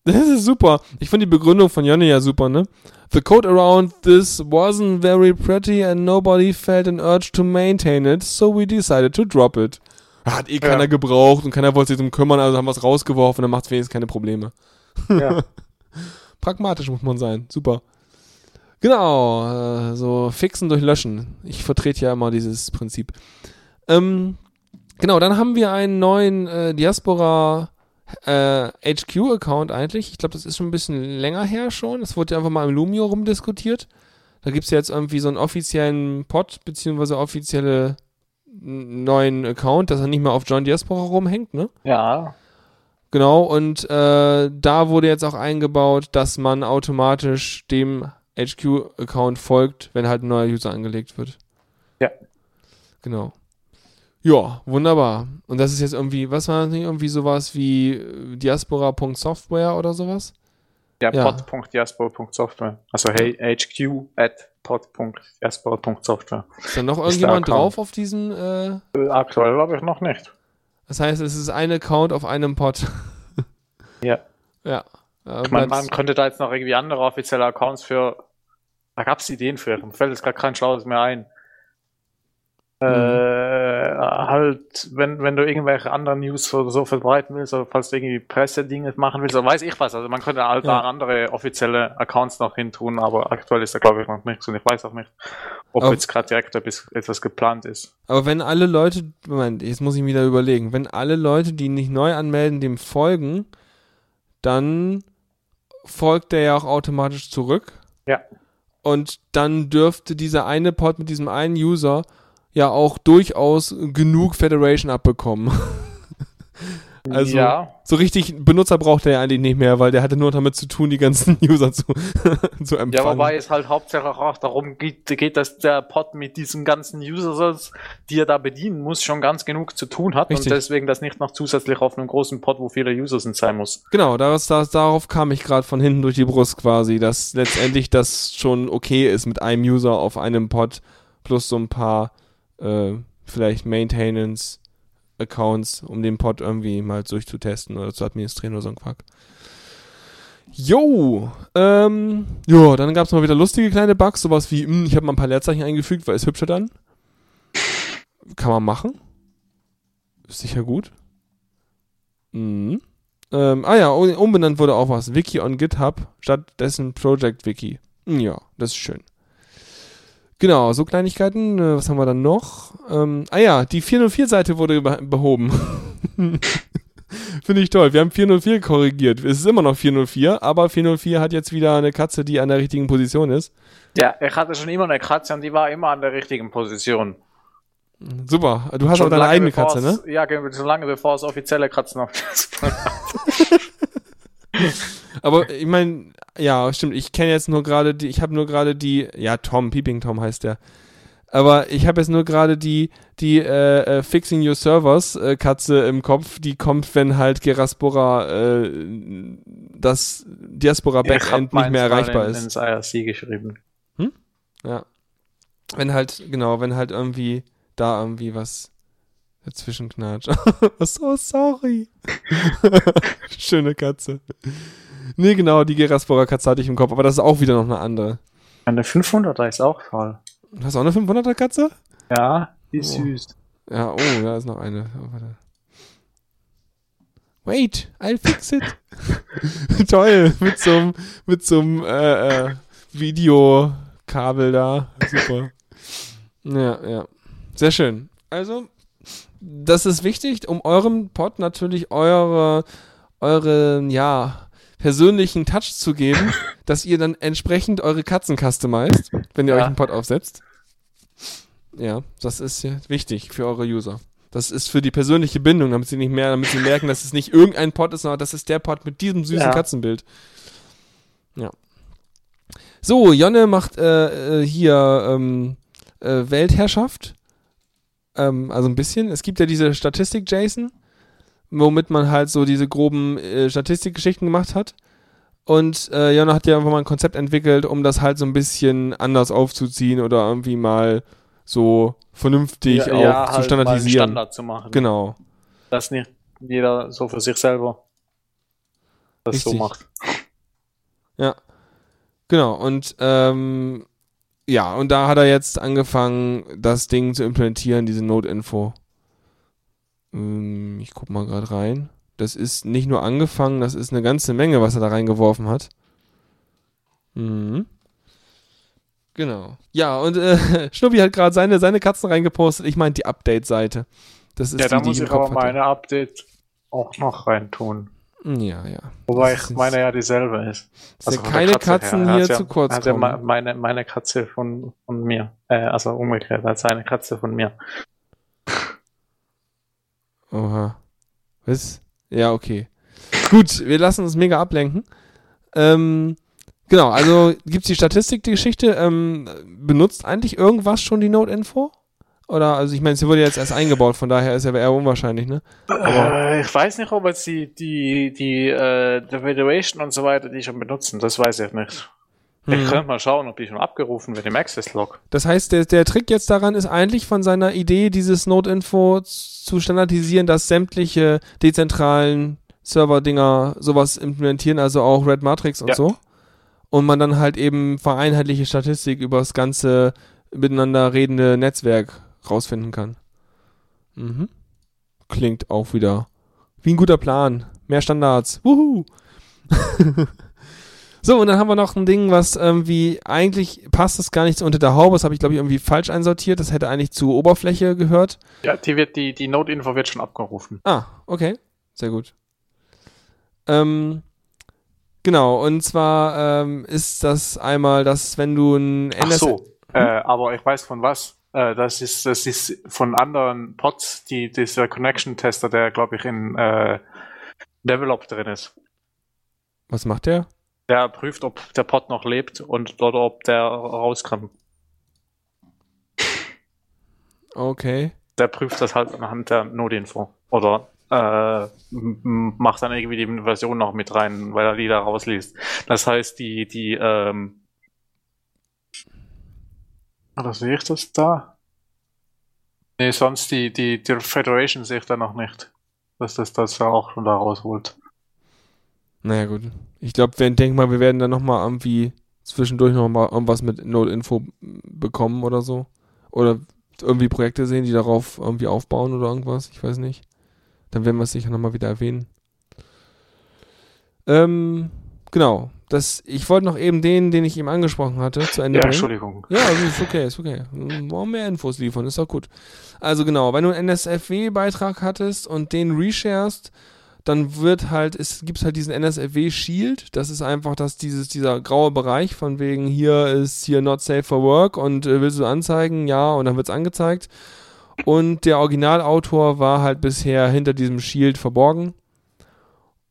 Das ist super. Ich finde die Begründung von Jonny ja super, ne? The code around this wasn't very pretty and nobody felt an urge to maintain it, so we decided to drop it. Hat eh keiner Ja. gebraucht und keiner wollte sich drum kümmern, also haben wir es rausgeworfen, dann macht es wenigstens keine Probleme. Ja. Pragmatisch muss man sein. Super. Genau, äh, so fixen durch Löschen. Ich vertrete ja immer dieses Prinzip. Ähm, genau, dann haben wir einen neuen äh, Diaspora äh, HQ-Account eigentlich. Ich glaube, das ist schon ein bisschen länger her schon. Das wurde ja einfach mal im Lumio rumdiskutiert. Da gibt's ja jetzt irgendwie so einen offiziellen Pod, beziehungsweise offizielle neuen Account, dass er nicht mehr auf John Diaspora rumhängt, ne? ja. Genau, und äh, da wurde jetzt auch eingebaut, dass man automatisch dem HQ-Account folgt, wenn halt ein neuer User angelegt wird. Ja. Genau. Ja, wunderbar. Und das ist jetzt irgendwie, was war das nicht? Irgendwie sowas wie äh, diaspora.software oder sowas? Ja, Ja. pod.jasper.software. Also hey, hq at pod.jasper.software. Ist da noch irgendjemand drauf auf diesem, äh, Äh, Aktuell glaube ich noch nicht. das heißt, es ist ein Account auf einem Pod. Ja. ja. Äh, bleibt's- man könnte da jetzt noch irgendwie andere offizielle Accounts für. Da gab es Ideen für. Mir fällt jetzt gerade kein Schlaues mehr ein. Mhm. Äh, halt, wenn, wenn du irgendwelche anderen News so, so verbreiten willst, oder falls du irgendwie Pressedinge machen willst, oder weiß ich was. Also man könnte halt Ja. da andere offizielle Accounts noch hin tun, aber aktuell ist da glaube ich noch nichts und ich weiß auch nicht, ob Auf- jetzt gerade direkt etwas, etwas geplant ist. Aber wenn alle Leute, Moment, jetzt muss ich mir wieder überlegen, wenn alle Leute, die nicht neu anmelden, dem folgen, dann folgt der ja auch automatisch zurück. Ja. Und dann dürfte dieser eine Pod mit diesem einen User ja auch durchaus genug Federation abbekommen. Also- ja, so richtig Benutzer braucht er ja eigentlich nicht mehr, weil der hatte nur damit zu tun, die ganzen User zu, zu empfangen. Ja, wobei es halt hauptsächlich auch darum geht, geht, dass der Pod mit diesen ganzen Users, die er da bedienen muss, schon ganz genug zu tun hat Richtig. und deswegen das nicht noch zusätzlich auf einem großen Pod, wo viele User sind, sein muss. Genau, das, das, darauf kam ich gerade von hinten durch die Brust quasi, dass letztendlich das schon okay ist mit einem User auf einem Pod plus so ein paar äh, vielleicht Maintenance Accounts, um den Pod irgendwie mal durchzutesten oder zu administrieren oder so ein Quark. Jo, ähm, jo, dann gab es mal wieder lustige kleine Bugs, sowas wie, hm, ich habe mal ein paar Leerzeichen eingefügt, weil es hübscher dann. Kann man machen. Ist sicher gut. Mhm. Ähm, ah ja, um- umbenannt wurde auch was. Wiki on GitHub stattdessen Project Wiki. Hm, Ja, das ist schön. Genau, so Kleinigkeiten. Äh, was haben wir dann noch? Ähm, ah ja, die 404-Seite wurde be behoben. Finde ich toll. Wir haben 404 korrigiert. Es ist immer noch 404, aber 404 hat jetzt wieder eine Katze, die an der richtigen Position ist. Ja, ich hatte schon immer eine Katze und die war immer an der richtigen Position. Super. Du hast Schon auch deine eigene Katze, ne? Ja, genau, so lange bevor es offizielle Katzen auf Aber ich meine, ja, stimmt. Ich kenne jetzt nur gerade die, ich habe nur gerade die, ja, Tom, Peeping Tom heißt der. Aber ich habe jetzt nur gerade die, die äh, äh, Fixing Your Servers äh, Katze im Kopf, die kommt, wenn halt Geraspora äh, das Diaspora Backend nicht mehr erreichbar in, ist. ins IRC geschrieben. Ja. Wenn halt, genau, wenn halt irgendwie da irgendwie was dazwischen knatscht. so sorry. Schöne Katze. Nee, genau, die Geraspora Katze hatte ich im Kopf, aber das ist auch wieder noch eine andere. Eine 500er ist auch toll. Hast du auch eine 500er Katze? Ja, die ist Oh. süß. Ja, oh, da ist noch eine. Oh, warte. Wait, I'll fix it. Toll, mit so einem mit so einem äh, äh, Videokabel da. Super. Ja, ja. Sehr schön. Also, das ist wichtig, um eurem Pod natürlich eure, eure, ja, persönlichen Touch zu geben, dass ihr dann entsprechend eure Katzen customizt, wenn ihr Ja. euch einen Pod aufsetzt. Ja, das ist ja wichtig für eure User. Das ist für die persönliche Bindung, damit sie nicht mehr, damit sie merken, dass es nicht irgendein Pod ist, sondern das ist der Pod mit diesem süßen Ja. Katzenbild. Ja. So, Jonne macht äh, äh, hier ähm, äh, Weltherrschaft. Ähm, also ein bisschen. Es gibt ja diese Statistik, Jason, womit man halt so diese groben äh, Statistikgeschichten gemacht hat. Und äh, Jonne hat ja einfach mal ein Konzept entwickelt, um das halt so ein bisschen anders aufzuziehen oder irgendwie mal so vernünftig auch zu halt standardisieren. Standard zu machen. Genau. Dass nicht jeder so für sich selber das so Richtig. macht. Ja. Genau. Und ähm, ja, und da hat er jetzt angefangen, das Ding zu implementieren, diese Node-Info. Ähm, ich guck mal gerade rein. Das ist nicht nur angefangen, das ist eine ganze Menge, was er da reingeworfen hat. Mhm. Genau. Ja, und äh, Schnuppi hat gerade seine, seine Katzen reingepostet. Ich meine die Update-Seite. Das ist Ja, da die, muss ich aber hatte. meine Update auch noch reintun. Ja, ja. Wobei ich ist- meine ja dieselbe ist. Dass ja von der keine Katze her. Katzen Er hat hier ja, zu kurz er hat ja kommen. me- meine, meine Katze von, von mir. Äh, also umgekehrt, als eine Katze von mir. Oha. Was? Ja, okay. Gut, wir lassen uns mega ablenken. Ähm, genau, also gibt's die Statistik, die Geschichte. Ähm, benutzt eigentlich irgendwas schon die Node-Info? Oder, also ich meine, sie wurde jetzt erst eingebaut, von daher ist ja eher unwahrscheinlich, ne? Äh, ich weiß nicht, ob jetzt die, die, die, äh, die Federation und so weiter die schon benutzen. Das weiß ich nicht. Ich Hm. könnte mal schauen, ob die schon abgerufen wird im Access-Log. Das heißt, der, der Trick jetzt daran ist eigentlich von seiner Idee, dieses Node-Info zu standardisieren, dass sämtliche dezentralen Server-Dinger sowas implementieren, also auch Red Matrix und Ja. so. Und man dann halt eben vereinheitliche Statistik über das ganze miteinander redende Netzwerk rausfinden kann. Mhm. Klingt auch wieder wie ein guter Plan. Mehr Standards. Wuhu! so, und dann haben wir noch ein Ding, was irgendwie, eigentlich passt das gar nicht so unter der Haube, das habe ich glaube ich irgendwie falsch einsortiert, das hätte eigentlich zur Oberfläche gehört. Ja, die wird, die, die Node-Info wird schon abgerufen. Ah, okay. Sehr gut. Ähm, genau, und zwar ähm, ist das einmal, dass wenn du ein Ach NS so, äh, aber ich weiß von was. Äh, das ist, das ist von anderen Pods, die, dieser Connection-Tester, der glaube ich in äh, Develop drin ist. Was macht der? Der prüft, ob der Pod noch lebt und oder ob der rauskommt. Okay. Der prüft das halt anhand der Node-Info. Oder äh, macht dann irgendwie die Version noch mit rein, weil er die da rausliest. Das heißt, die, die, ähm, oder sehe ich das da? Nee, sonst die, die, die Federation sehe ich da noch nicht. Dass das das auch schon da rausholt. Naja, gut. Ich glaube, wir denken mal, wir werden dann nochmal irgendwie zwischendurch nochmal irgendwas mit Node-Info bekommen oder so. Oder irgendwie Projekte sehen, die darauf irgendwie aufbauen oder irgendwas. Ich weiß nicht. Dann werden wir es sicher nochmal wieder erwähnen. Ähm, genau. Das, ich wollte noch eben den, den ich eben angesprochen hatte, zu Ende Ja, bringen. Entschuldigung. Ja, also ist okay, ist okay. Wollen mehr Infos liefern, ist doch gut. Also genau, wenn du einen NSFW-Beitrag hattest und den resharest, dann wird halt, es gibt halt diesen NSFW Shield, das ist einfach dass dieses, dieser graue Bereich von wegen hier ist hier not safe for work und äh, willst du anzeigen? Ja, und dann wird's angezeigt. Und der Originalautor war halt bisher hinter diesem Shield verborgen.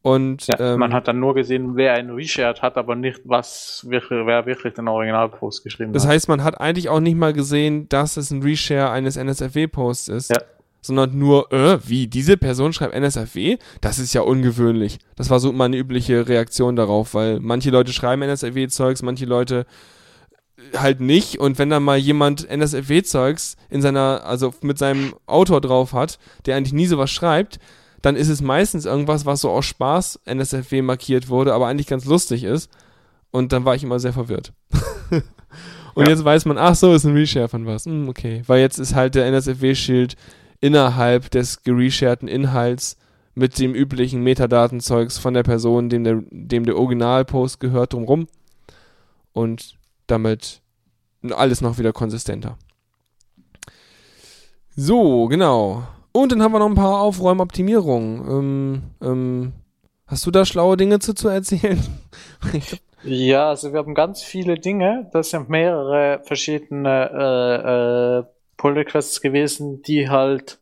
Und Ja, ähm, man hat dann nur gesehen, wer einen reshared hat, aber nicht, was wirklich, wer wirklich den Originalpost geschrieben das hat. heißt, man hat eigentlich auch nicht mal gesehen, dass es ein Reshare eines NSFW-Posts ist. Ja. Sondern nur, äh, wie, diese Person schreibt NSFW? Das ist ja ungewöhnlich. Das war so immer eine übliche Reaktion darauf, weil manche Leute schreiben NSFW-Zeugs, manche Leute halt nicht. Und wenn dann mal jemand NSFW-Zeugs in seiner, also mit seinem Autor drauf hat, der eigentlich nie sowas schreibt, dann ist es meistens irgendwas, was so aus Spaß NSFW markiert wurde, aber eigentlich ganz lustig ist. Und dann war ich immer sehr verwirrt. Und Ja. jetzt weiß man, ach so, ist ein Reshare von was. Hm, okay. Weil jetzt ist halt der NSFW-Schild innerhalb des geresharten Inhalts mit dem üblichen Metadatenzeugs von der Person, dem der, dem der Originalpost gehört, drumrum. Und damit alles noch wieder konsistenter. So, genau. Und dann haben wir noch ein paar Aufräumoptimierungen. Ähm, ähm, hast du da schlaue Dinge zu, zu erzählen? Ja, also wir haben ganz viele Dinge. Das sind mehrere verschiedene äh, äh, Pull Requests gewesen, die halt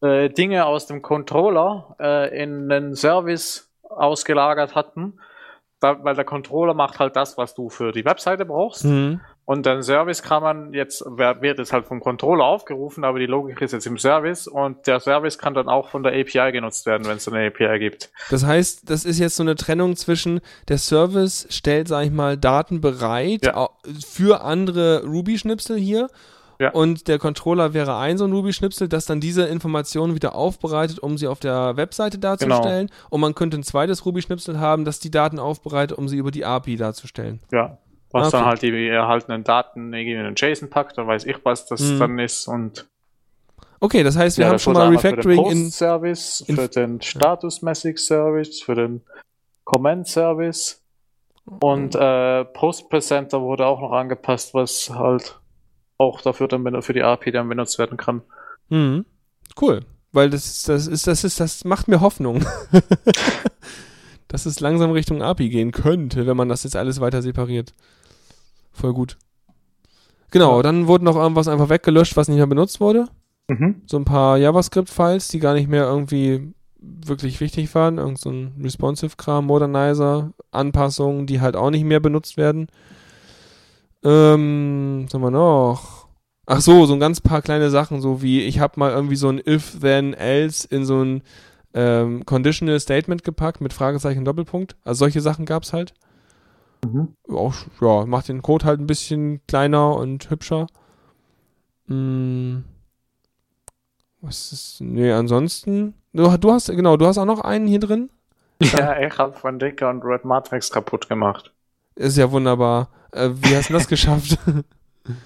äh, Dinge aus dem Controller äh, in den Service ausgelagert hatten. Da, weil der Controller macht halt das, was du für die Webseite brauchst. mhm. Und den Service kann man jetzt, wird jetzt halt vom Controller aufgerufen, aber die Logik ist jetzt im Service und der Service kann dann auch von der API genutzt werden, wenn es eine API gibt. Das heißt, das ist jetzt so eine Trennung zwischen der Service stellt, sag ich mal, Daten bereit Ja. für andere Ruby-Schnipsel hier. Ja. Und der Controller wäre ein so ein Ruby-Schnipsel, das dann diese Informationen wieder aufbereitet, um sie auf der Webseite darzustellen. Und man könnte ein zweites Ruby-Schnipsel haben, das die Daten aufbereitet, um sie über die API darzustellen. Ja. Was Okay. dann halt die erhaltenen Daten irgendwie in einen JSON packt, dann weiß ich, was das Mhm. dann ist und Okay, das heißt, wir Ja, haben schon mal einmal für den Refactoring in. Post-Service, in- für den Status-Message-Service, für den Comment-Service und äh, Post-Presenter wurde auch noch angepasst, was halt auch dafür dann für die API dann benutzt werden kann. Mhm. Cool. Weil das, das ist, das ist, das macht mir Hoffnung. dass es langsam Richtung API gehen könnte, wenn man das jetzt alles weiter separiert. Voll gut. Genau, dann wurde noch irgendwas einfach weggelöscht, was nicht mehr benutzt wurde. Mhm. So ein paar JavaScript-Files, die gar nicht mehr irgendwie wirklich wichtig waren. Irgend so ein Responsive-Kram, Modernizer, Anpassungen, die halt auch nicht mehr benutzt werden. Ähm, was haben wir noch? Ach so, so ein ganz paar kleine Sachen, so wie ich habe mal irgendwie so ein if, then, else in so ein ähm, Conditional Statement gepackt mit Fragezeichen Doppelpunkt. Also solche Sachen gab's halt. Mhm. Auch, ja, macht den Code halt ein bisschen kleiner und hübscher. Mm. Was ist, nee, ansonsten, du, du hast, genau, du hast auch noch einen hier drin. Ja, ich habe von Dicker und Red Matrix kaputt gemacht. Ist ja wunderbar. Äh, wie hast du das geschafft?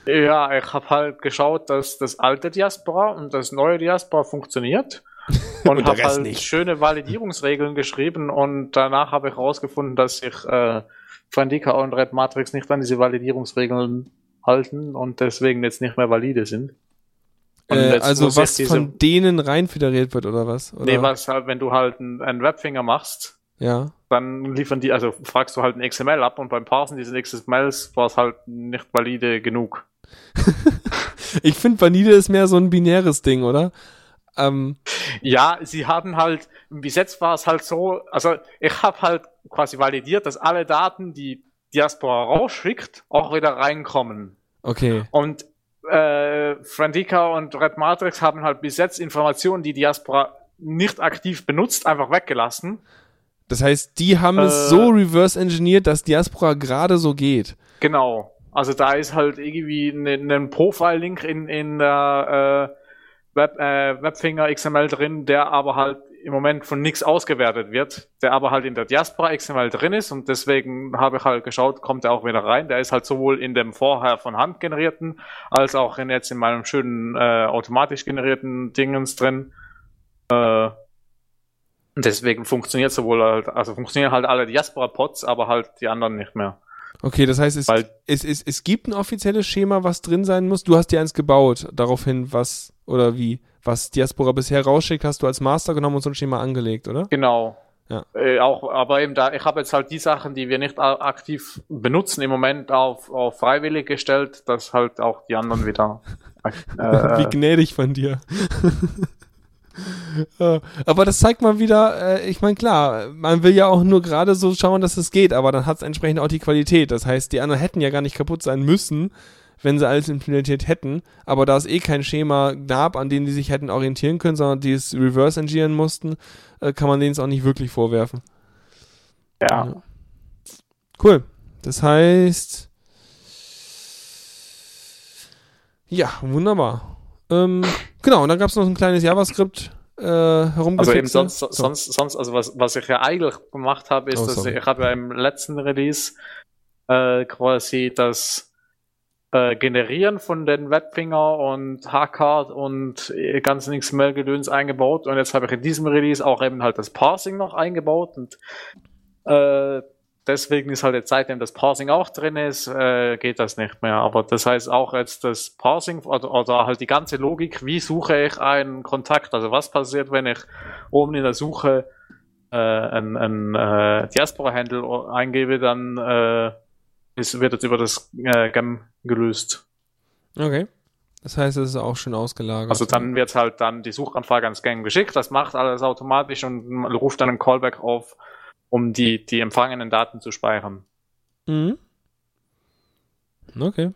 Ja, ich habe halt geschaut, dass das alte Diaspora und das neue Diaspora funktioniert. Und, Und habe halt nicht. schöne Validierungsregeln geschrieben und danach habe ich herausgefunden, dass sich äh, Fandika und Red Matrix nicht an diese Validierungsregeln halten und deswegen jetzt nicht mehr valide sind. Äh, also was diese- von denen rein föderiert wird oder was? Oder? Nee, was halt, wenn du halt einen, Webfinger machst, Ja. dann liefern die, also fragst du halt ein XML ab und beim Parsen dieses XMLs war es halt nicht valide genug. Ich finde, Vanille ist mehr so ein binäres Ding, oder? Ähm, Ja, sie haben halt, bis jetzt war es halt so, also ich habe halt quasi validiert, dass alle Daten, die Diaspora rausschickt, auch wieder reinkommen. okay. Und äh, Frandika und Red Matrix haben halt bis jetzt Informationen, die Diaspora nicht aktiv benutzt, einfach weggelassen. Das heißt, die haben es Äh. so reverse engineert, dass Diaspora gerade so geht. Genau. Also da ist halt irgendwie ein ne, Profile-Link in, in der äh, Web, äh, Webfinger XML drin, der aber halt im Moment von nichts ausgewertet wird, der aber halt in der Diaspora XML drin ist und deswegen habe ich halt geschaut, kommt er auch wieder rein. Der ist halt sowohl in dem vorher von Hand generierten, als auch in jetzt in meinem schönen äh, automatisch generierten Dingens drin. Äh, deswegen funktioniert sowohl halt, also funktionieren halt alle Diaspora-Pods, aber halt die anderen nicht mehr. Okay, das heißt, es, Weil- es, es, es gibt ein offizielles Schema, was drin sein muss. Du hast dir eins gebaut, daraufhin was oder wie. was Diaspora bisher rausschickt, hast du als Master genommen und so ein Schema angelegt, oder? Genau. Ja. Äh, auch, aber eben da, ich habe jetzt halt die Sachen, die wir nicht aktiv benutzen, im Moment auf, auf freiwillig gestellt, dass halt auch die anderen wieder. Wie Äh, gnädig von dir. Ja, aber das zeigt mal wieder, äh, ich meine, klar, man will ja auch nur gerade so schauen, dass es geht, aber dann hat es entsprechend auch die Qualität. Das heißt, die anderen hätten ja gar nicht kaputt sein müssen, wenn sie alles implementiert hätten. Aber da es eh kein Schema gab, an dem die sich hätten orientieren können, sondern die es reverse engineeren mussten, äh, kann man denen es auch nicht wirklich vorwerfen. ja. Cool. Das heißt. Ja, wunderbar. Ähm, genau, und dann gab es noch ein kleines JavaScript äh. Also eben sonst, sonst, sonst, also was, was ich ja eigentlich gemacht habe, ist, Oh, dass sorry. ich, ich habe ja im letzten Release äh, quasi das äh, Generieren von den Webfinger und Hardcard und äh, ganzen XML-Gedöns eingebaut und jetzt habe ich in diesem Release auch eben halt das Parsing noch eingebaut und äh, deswegen ist halt jetzt seitdem das Parsing auch drin ist, äh, geht das nicht mehr. Aber das heißt auch jetzt das Parsing oder, oder halt die ganze Logik, wie suche ich einen Kontakt? Also was passiert, wenn ich oben in der Suche äh, ein, ein äh, Diaspora-Handle eingebe, dann ist, wird es über das äh, GEM gelöst. Okay. Das heißt, es ist auch schon ausgelagert. Also dann wird halt dann die Suchanfrage ans GEM geschickt, das macht alles automatisch und ruft dann einen Callback auf, um die, die empfangenen Daten zu speichern. Mhm. Okay.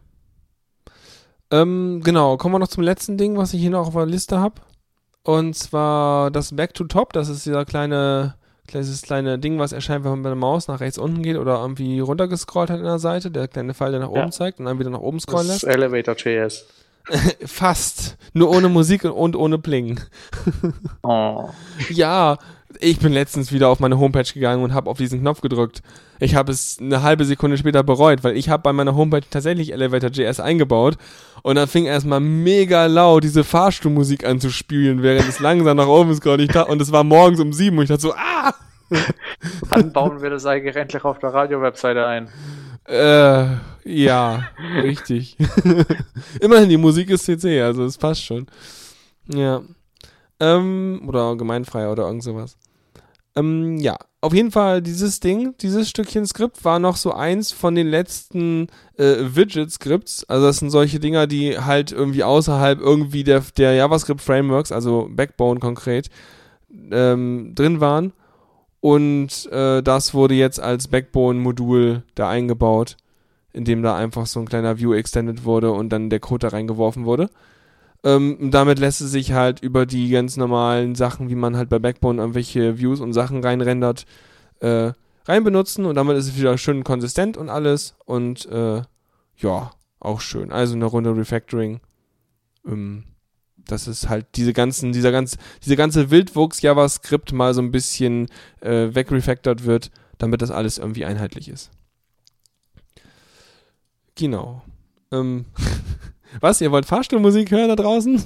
Ähm, genau, kommen wir noch zum letzten Ding, was ich hier noch auf der Liste habe. Und zwar das Back to Top. Das ist dieser kleine, dieses kleine Ding, was erscheint, wenn man mit der Maus nach rechts unten geht oder irgendwie runtergescrollt hat an der Seite. Der kleine Pfeil, der nach Ja. oben zeigt und dann wieder nach oben scrollen Das lässt. ist Elevator.js. Fast. Nur ohne Musik und, ohne Pling. Oh. Ja, ich bin letztens wieder auf meine Homepage gegangen und habe auf diesen Knopf gedrückt. Ich habe es eine halbe Sekunde später bereut, weil ich habe bei meiner Homepage tatsächlich Elevator.js eingebaut und dann fing erstmal mega laut diese Fahrstuhlmusik an zu spielen, während es langsam nach oben scrollt. Ich dachte, und es war morgens um sieben und ich dachte so, ah! Dann bauen wir das eigentlich endlich auf der Radio-Webseite ein. Äh, ja, richtig. Immerhin, die Musik ist CC, also es passt schon. Ja. Ähm, oder gemeinfrei oder irgend sowas. Ähm, ja, auf jeden Fall, dieses Ding, dieses Stückchen Skript war noch so eins von den letzten äh, Widget-Skripts. Also das sind solche Dinger, die halt irgendwie außerhalb irgendwie der, der JavaScript-Frameworks, also Backbone konkret, ähm, drin waren. Und äh, das wurde jetzt als Backbone-Modul da eingebaut, in dem da einfach so ein kleiner View extended wurde und dann der Code da reingeworfen wurde. Ähm, damit lässt es sich halt über die ganz normalen Sachen, wie man halt bei Backbone irgendwelche Views und Sachen reinrendert, äh, rein benutzen und damit ist es wieder schön konsistent und alles und äh, ja, auch schön. Also eine Runde Refactoring. Ähm, dass es halt diese ganzen, dieser ganz, diese ganze Wildwuchs JavaScript mal so ein bisschen äh, wegrefactored wird, damit das alles irgendwie einheitlich ist. Genau. Ähm, was, ihr wollt Fahrstuhlmusik hören da draußen?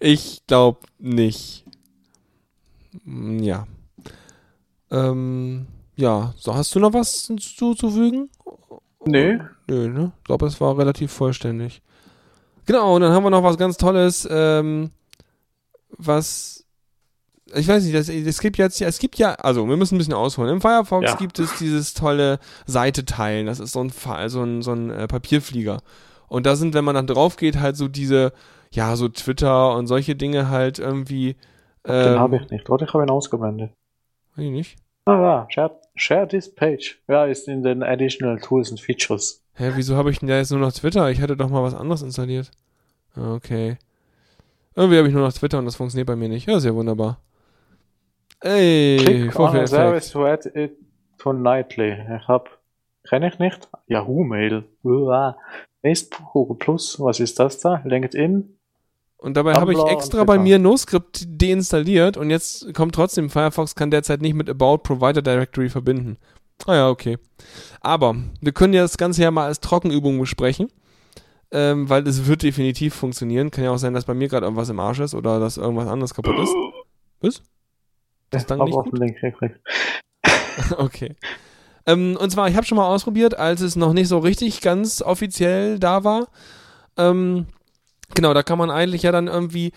ich glaube nicht. Mm, Ja. Ähm, ja, so hast du noch was hinzuzufügen? Nö. Nö, ne? Ich glaube, es war relativ vollständig. Genau, und dann haben wir noch was ganz Tolles, ähm, was, ich weiß nicht, es gibt jetzt, es gibt ja, also wir müssen ein bisschen ausholen. Im Firefox Ja. gibt es dieses tolle Seite teilen. Das ist so ein, so ein, so ein äh, Papierflieger. Und da sind, wenn man dann drauf geht, halt so diese, ja, so Twitter und solche Dinge halt irgendwie. Ähm, Den habe ich nicht, oder? Ich habe ihn ausgeblendet. weiß ich nicht. Ah ja, share, share this page. Ja, ist in den Additional Tools and Features. Hä, wieso habe ich denn da jetzt nur noch Twitter? Ich hatte doch mal was anderes installiert. Ah, Okay. Irgendwie habe ich nur noch Twitter und das funktioniert bei mir nicht. Ja, ja wunderbar. Ey, Click on service to add it to nightly. Ich hab, kenne ich nicht. Yahoo Mail. Uah. Facebook, Google Plus, was ist das da? LinkedIn. Und dabei habe ich extra bei mir NoScript deinstalliert und jetzt kommt trotzdem, Firefox kann derzeit nicht mit About Provider Directory verbinden. Ah ja, okay. Aber wir können ja das Ganze ja mal als Trockenübung besprechen, ähm, weil es wird definitiv funktionieren. Kann ja auch sein, dass bei mir gerade irgendwas im Arsch ist oder dass irgendwas anderes kaputt ist. Was? Das Ich dann nicht auf gut? Okay. Ähm, und zwar, ich habe schon mal ausprobiert, als es noch nicht so richtig ganz offiziell da war. Ähm, Genau, da kann man eigentlich ja dann irgendwie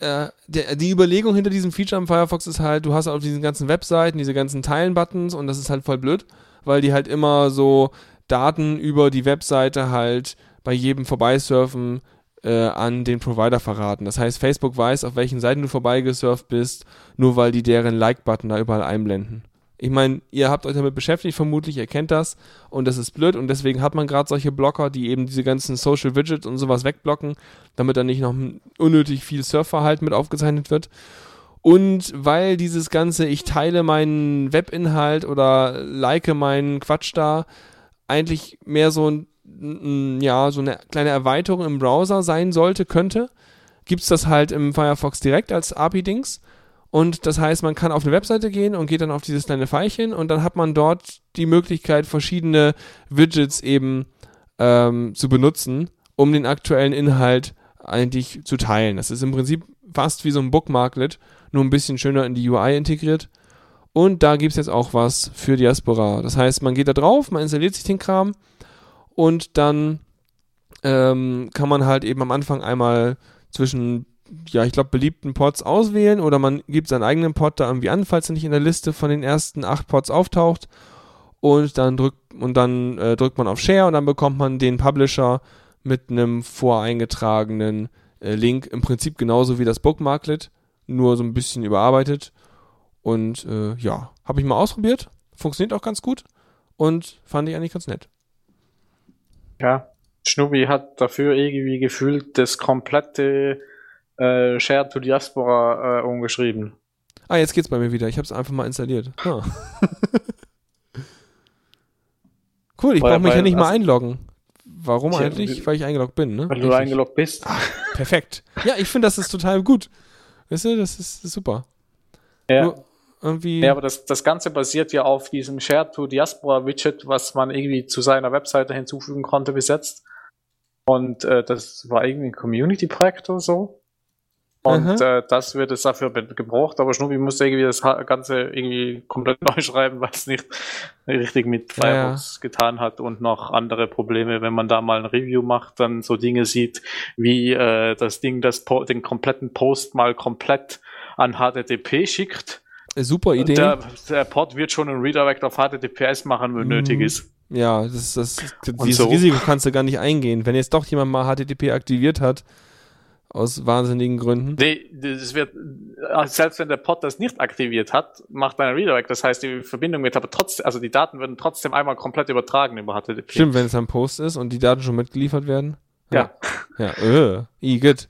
äh, die Überlegung hinter diesem Feature am Firefox ist halt, du hast auf diesen ganzen Webseiten diese ganzen Teilen-Buttons und das ist halt voll blöd, weil die halt immer so Daten über die Webseite halt bei jedem Vorbeisurfen äh, an den Provider verraten. Das heißt, Facebook weiß, auf welchen Seiten du vorbeigesurft bist, nur weil die deren Like-Button da überall einblenden. Ich meine, ihr habt euch damit beschäftigt, vermutlich, ihr kennt das und das ist blöd und deswegen hat man gerade solche Blocker, die eben diese ganzen Social Widgets und sowas wegblocken, damit dann nicht noch unnötig viel Surfverhalten mit aufgezeichnet wird. Und weil dieses ganze, ich teile meinen Webinhalt oder like meinen Quatsch da, eigentlich mehr so ein, ja, so eine kleine Erweiterung im Browser sein sollte, könnte, gibt es das halt im Firefox direkt als API-Dings. Und das heißt, man kann auf eine Webseite gehen und geht dann auf dieses kleine Pfeilchen und dann hat man dort die Möglichkeit, verschiedene Widgets eben ähm, zu benutzen, um den aktuellen Inhalt eigentlich zu teilen. Das ist im Prinzip fast wie so ein Bookmarklet, nur ein bisschen schöner in die UI integriert. Und da gibt es jetzt auch was für Diaspora. Das heißt, man geht da drauf, man installiert sich den Kram und dann ähm, kann man halt eben am Anfang einmal zwischen ja, ich glaube, beliebten Pods auswählen oder man gibt seinen eigenen Pod da irgendwie an, falls er nicht in der Liste von den ersten acht Pods auftaucht. Und dann drückt und dann äh, drückt man auf Share und dann bekommt man den Publisher mit einem voreingetragenen äh, Link. Im Prinzip genauso wie das Bookmarklet, nur so ein bisschen überarbeitet. Und äh, ja, habe ich mal ausprobiert. Funktioniert auch ganz gut und fand ich eigentlich ganz nett. Ja, Schnubi hat dafür irgendwie gefühlt das komplette äh, Share to Diaspora äh, umgeschrieben. Ah, jetzt geht's bei mir wieder. Ich habe es einfach mal installiert. Ah. cool, ich brauche mich ja nicht mal einloggen. Warum tja, eigentlich? Weil ich eingeloggt bin, ne? Weil du eingeloggt bist. Ach, perfekt. Ja, ich finde, das ist total gut. Weißt du, das ist, das ist super. Ja. Nur irgendwie. Ja, aber das, das Ganze basiert ja auf diesem Share to Diaspora Widget, was man irgendwie zu seiner Webseite hinzufügen konnte bis jetzt. Und äh, das war irgendwie ein Community-Projekt oder so. Und äh, das wird jetzt dafür gebraucht, aber Schnuppi muss irgendwie das Ganze irgendwie komplett neu schreiben, weil es nicht richtig mit Firefox ja. getan hat und noch andere Probleme, wenn man da mal ein Review macht, dann so Dinge sieht, wie äh, das Ding das den kompletten Post mal komplett an HTTP schickt. Super Idee. Der, der Port wird schon einen Redirect auf HTTPS machen, wenn mhm. nötig ist. Ja, das, das, dieses so. Risiko kannst du gar nicht eingehen. Wenn jetzt doch jemand mal HTTP aktiviert hat, aus wahnsinnigen Gründen. Nee, das wird, äh, selbst wenn der Pod das nicht aktiviert hat, macht ein Redirect. Das heißt, die Verbindung wird aber trotzdem, also die Daten werden trotzdem einmal komplett übertragen über HTTP. Stimmt, wenn es ein Post ist und die Daten schon mitgeliefert werden. Ja. Ja, ja äh, gut.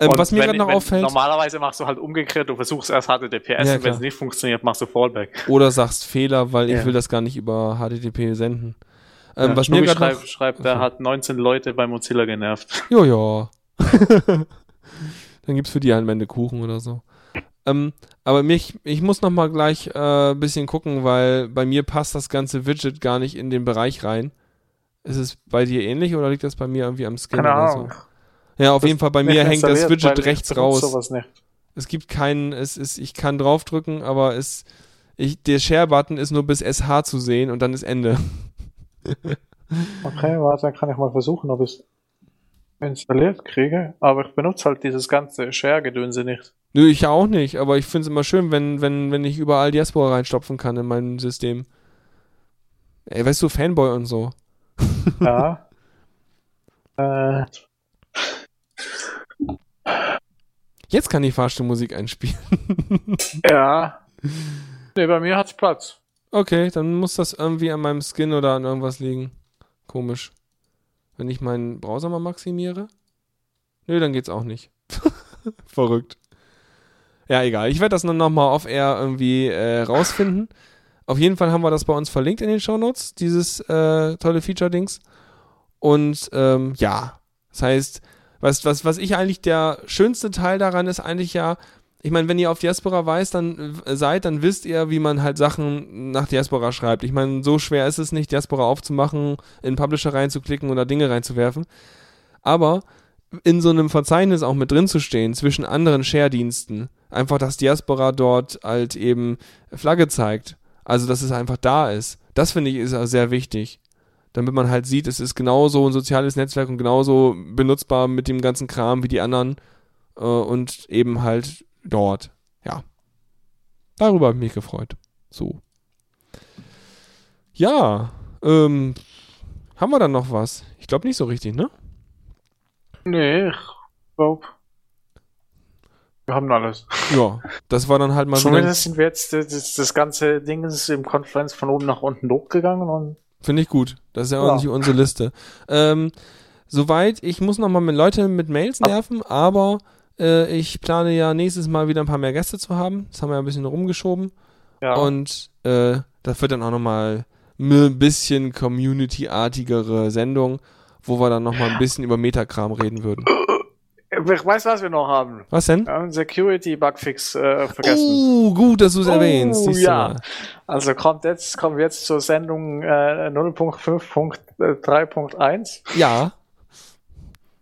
Ähm, was mir gerade noch auffällt. Normalerweise machst du halt umgekehrt, du versuchst erst HTTPS ja, und wenn es nicht funktioniert, machst du Fallback. Oder sagst Fehler, weil ja. ich will das gar nicht über HTTP senden. Ähm, ja, was mir gerade schreibt, schreibt, der hat 19 Leute bei Mozilla genervt. Jojo. Dann gibt's für die am Ende Kuchen oder so. Ähm, aber mich, ich muss noch mal gleich äh, ein bisschen gucken, weil bei mir passt das ganze Widget gar nicht in den Bereich rein. Ist es bei dir ähnlich oder liegt das bei mir irgendwie am Skin Keine oder so? Ja, auf das jeden Fall bei mir hängt das Widget rechts raus. Es gibt keinen, es ist, ich kann draufdrücken, aber es, ich, der Share-Button ist nur bis SH zu sehen und dann ist Ende. okay, warte, dann kann ich mal versuchen, ob ich installiert kriege, aber ich benutze halt dieses ganze Share-Gedönse nicht. Nö, ich auch nicht, aber ich finde es immer schön, wenn, wenn, wenn ich überall Diaspora reinstopfen kann in mein System. Ey, weißt du, Fanboy und so. Ja. äh. Jetzt kann ich Fahrstuhlmusik einspielen. ja. Nee, bei mir hat's Platz. Okay, dann muss das irgendwie an meinem Skin oder an irgendwas liegen. Komisch. Wenn ich meinen Browser mal maximiere? Nö, dann geht's auch nicht. Verrückt. Ja, egal. Ich werde das dann nochmal auf Air irgendwie äh, rausfinden. Auf jeden Fall haben wir das bei uns verlinkt in den Shownotes, dieses äh, tolle Feature-Dings. Und ähm, ja, das heißt, was, was, was ich eigentlich der schönste Teil daran ist, eigentlich ja, ich meine, wenn ihr auf Diaspora weiß, dann seid, dann wisst ihr, wie man halt Sachen nach Diaspora schreibt. Ich meine, so schwer ist es nicht, Diaspora aufzumachen, in Publisher reinzuklicken oder Dinge reinzuwerfen. Aber in so einem Verzeichnis auch mit drin zu stehen, zwischen anderen Share-Diensten, einfach, dass Diaspora dort halt eben Flagge zeigt. Also, dass es einfach da ist. Das finde ich ist sehr wichtig. damit man halt sieht, es ist genauso ein soziales Netzwerk und genauso benutzbar mit dem ganzen Kram wie die anderen äh, und eben halt dort. Ja. Darüber habe ich mich gefreut. So. Ja, ähm, haben wir dann noch was? Ich glaube nicht so richtig, ne? Nee, ich glaube. Wir haben alles. Ja, das war dann halt mal Zumindest sind wir jetzt das, das ganze Ding ist im Konferenz von oben nach unten hochgegangen und. Finde ich gut. Das ist ja auch ja. nicht unsere Liste. Ähm, soweit, ich muss noch mal mit Leute mit Mails nerven, aber äh, ich plane ja nächstes Mal wieder ein paar mehr Gäste zu haben. Das haben wir ja ein bisschen rumgeschoben. Ja. Und äh, das wird dann auch noch mal ein bisschen Community-artigere Sendung, wo wir dann noch mal ein bisschen über Metakram reden würden. Ich weiß, was wir noch haben. Was denn? Wir haben Security Bugfix äh, vergessen. Oh, gut, dass du es oh, erwähnst. Ja. Also kommt jetzt, kommen wir jetzt zur Sendung äh, 0.5.3.1. Ja.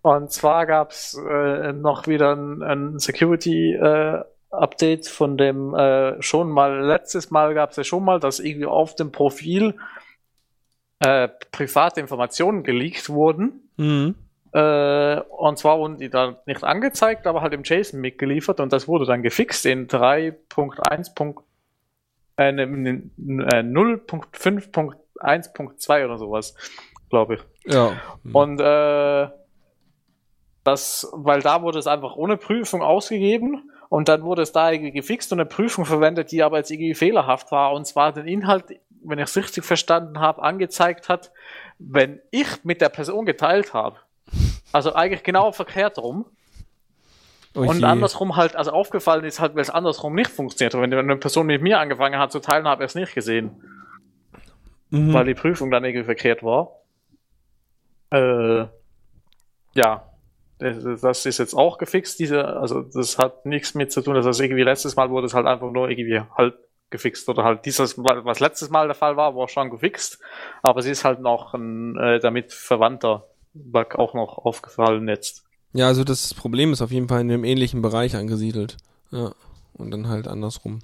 Und zwar gab es äh, noch wieder ein, ein Security äh, Update von dem äh, schon mal, letztes Mal gab es ja schon mal, dass irgendwie auf dem Profil äh, private Informationen geleakt wurden. Mhm. Äh, und zwar wurden die dann nicht angezeigt, aber halt im JSON mitgeliefert und das wurde dann gefixt in 3.1. Äh, 0.5.1.2 oder sowas, glaube ich. Ja. Und äh, das, weil da wurde es einfach ohne Prüfung ausgegeben und dann wurde es da irgendwie gefixt und eine Prüfung verwendet, die aber jetzt irgendwie fehlerhaft war und zwar den Inhalt, wenn ich es richtig verstanden habe, angezeigt hat, wenn ich mit der Person geteilt habe. Also eigentlich genau verkehrt rum. Oh und andersrum halt, also aufgefallen ist halt, weil es andersrum nicht funktioniert. Wenn eine Person mit mir angefangen hat zu teilen, habe ich es nicht gesehen. Mhm. Weil die Prüfung dann irgendwie verkehrt war. Äh, ja. Das, ist jetzt auch gefixt, diese, also das hat nichts mit zu tun, dass das irgendwie letztes Mal wurde es halt einfach nur irgendwie halt gefixt oder halt dieses was letztes Mal der Fall war, war schon gefixt, aber es ist halt noch ein äh, damit verwandter Bug auch noch aufgefallen jetzt. Ja, also das Problem ist auf jeden Fall in einem ähnlichen Bereich angesiedelt. Ja. Und dann halt andersrum.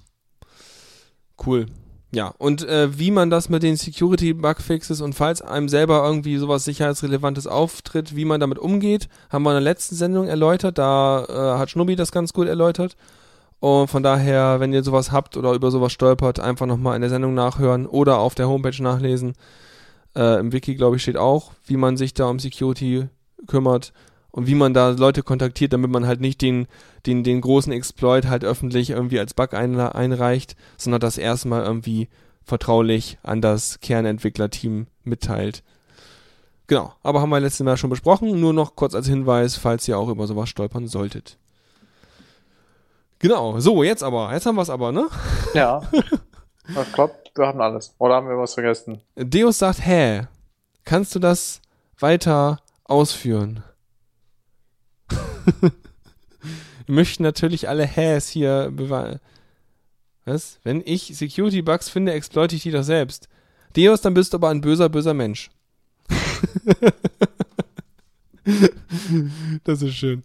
Cool. Ja, und äh, wie man das mit den Security-Bugfixes und falls einem selber irgendwie sowas Sicherheitsrelevantes auftritt, wie man damit umgeht, haben wir in der letzten Sendung erläutert. Da äh, hat Schnubbi das ganz gut erläutert. Und von daher, wenn ihr sowas habt oder über sowas stolpert, einfach nochmal in der Sendung nachhören oder auf der Homepage nachlesen. Äh, Im Wiki, glaube ich, steht auch, wie man sich da um Security kümmert und wie man da Leute kontaktiert, damit man halt nicht den, den, den großen Exploit halt öffentlich irgendwie als Bug ein, einreicht, sondern das erstmal irgendwie vertraulich an das Kernentwicklerteam mitteilt. Genau, aber haben wir letztes Mal schon besprochen. Nur noch kurz als Hinweis, falls ihr auch über sowas stolpern solltet. Genau, so, jetzt aber. Jetzt haben wir es aber, ne? Ja. Ich glaube, wir haben alles. Oder haben wir was vergessen? Deus sagt, hä? Kannst du das weiter ausführen? möchten natürlich alle Häs hier bewahren. Was? Wenn ich Security-Bugs finde, exploite ich die doch selbst. Deus, dann bist du aber ein böser, böser Mensch. das ist schön.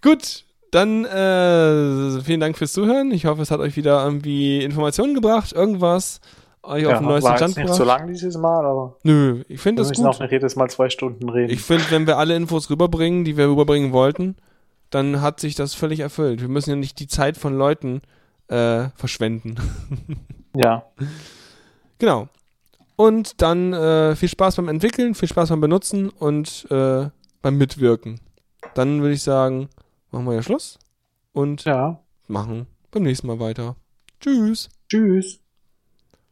Gut, dann äh, vielen Dank fürs Zuhören. Ich hoffe, es hat euch wieder irgendwie Informationen gebracht, irgendwas euch ja, auf den neuesten Stand gebracht. nicht so lang dieses Mal, aber. Nö, ich finde das gut. Wir müssen auch nicht jedes Mal zwei Stunden reden. Ich finde, wenn wir alle Infos rüberbringen, die wir rüberbringen wollten, dann hat sich das völlig erfüllt. Wir müssen ja nicht die Zeit von Leuten äh, verschwenden. ja. Genau. Und dann äh, viel Spaß beim Entwickeln, viel Spaß beim Benutzen und äh, beim Mitwirken. Dann würde ich sagen, machen wir ja Schluss und ja. machen beim nächsten Mal weiter. Tschüss. Tschüss.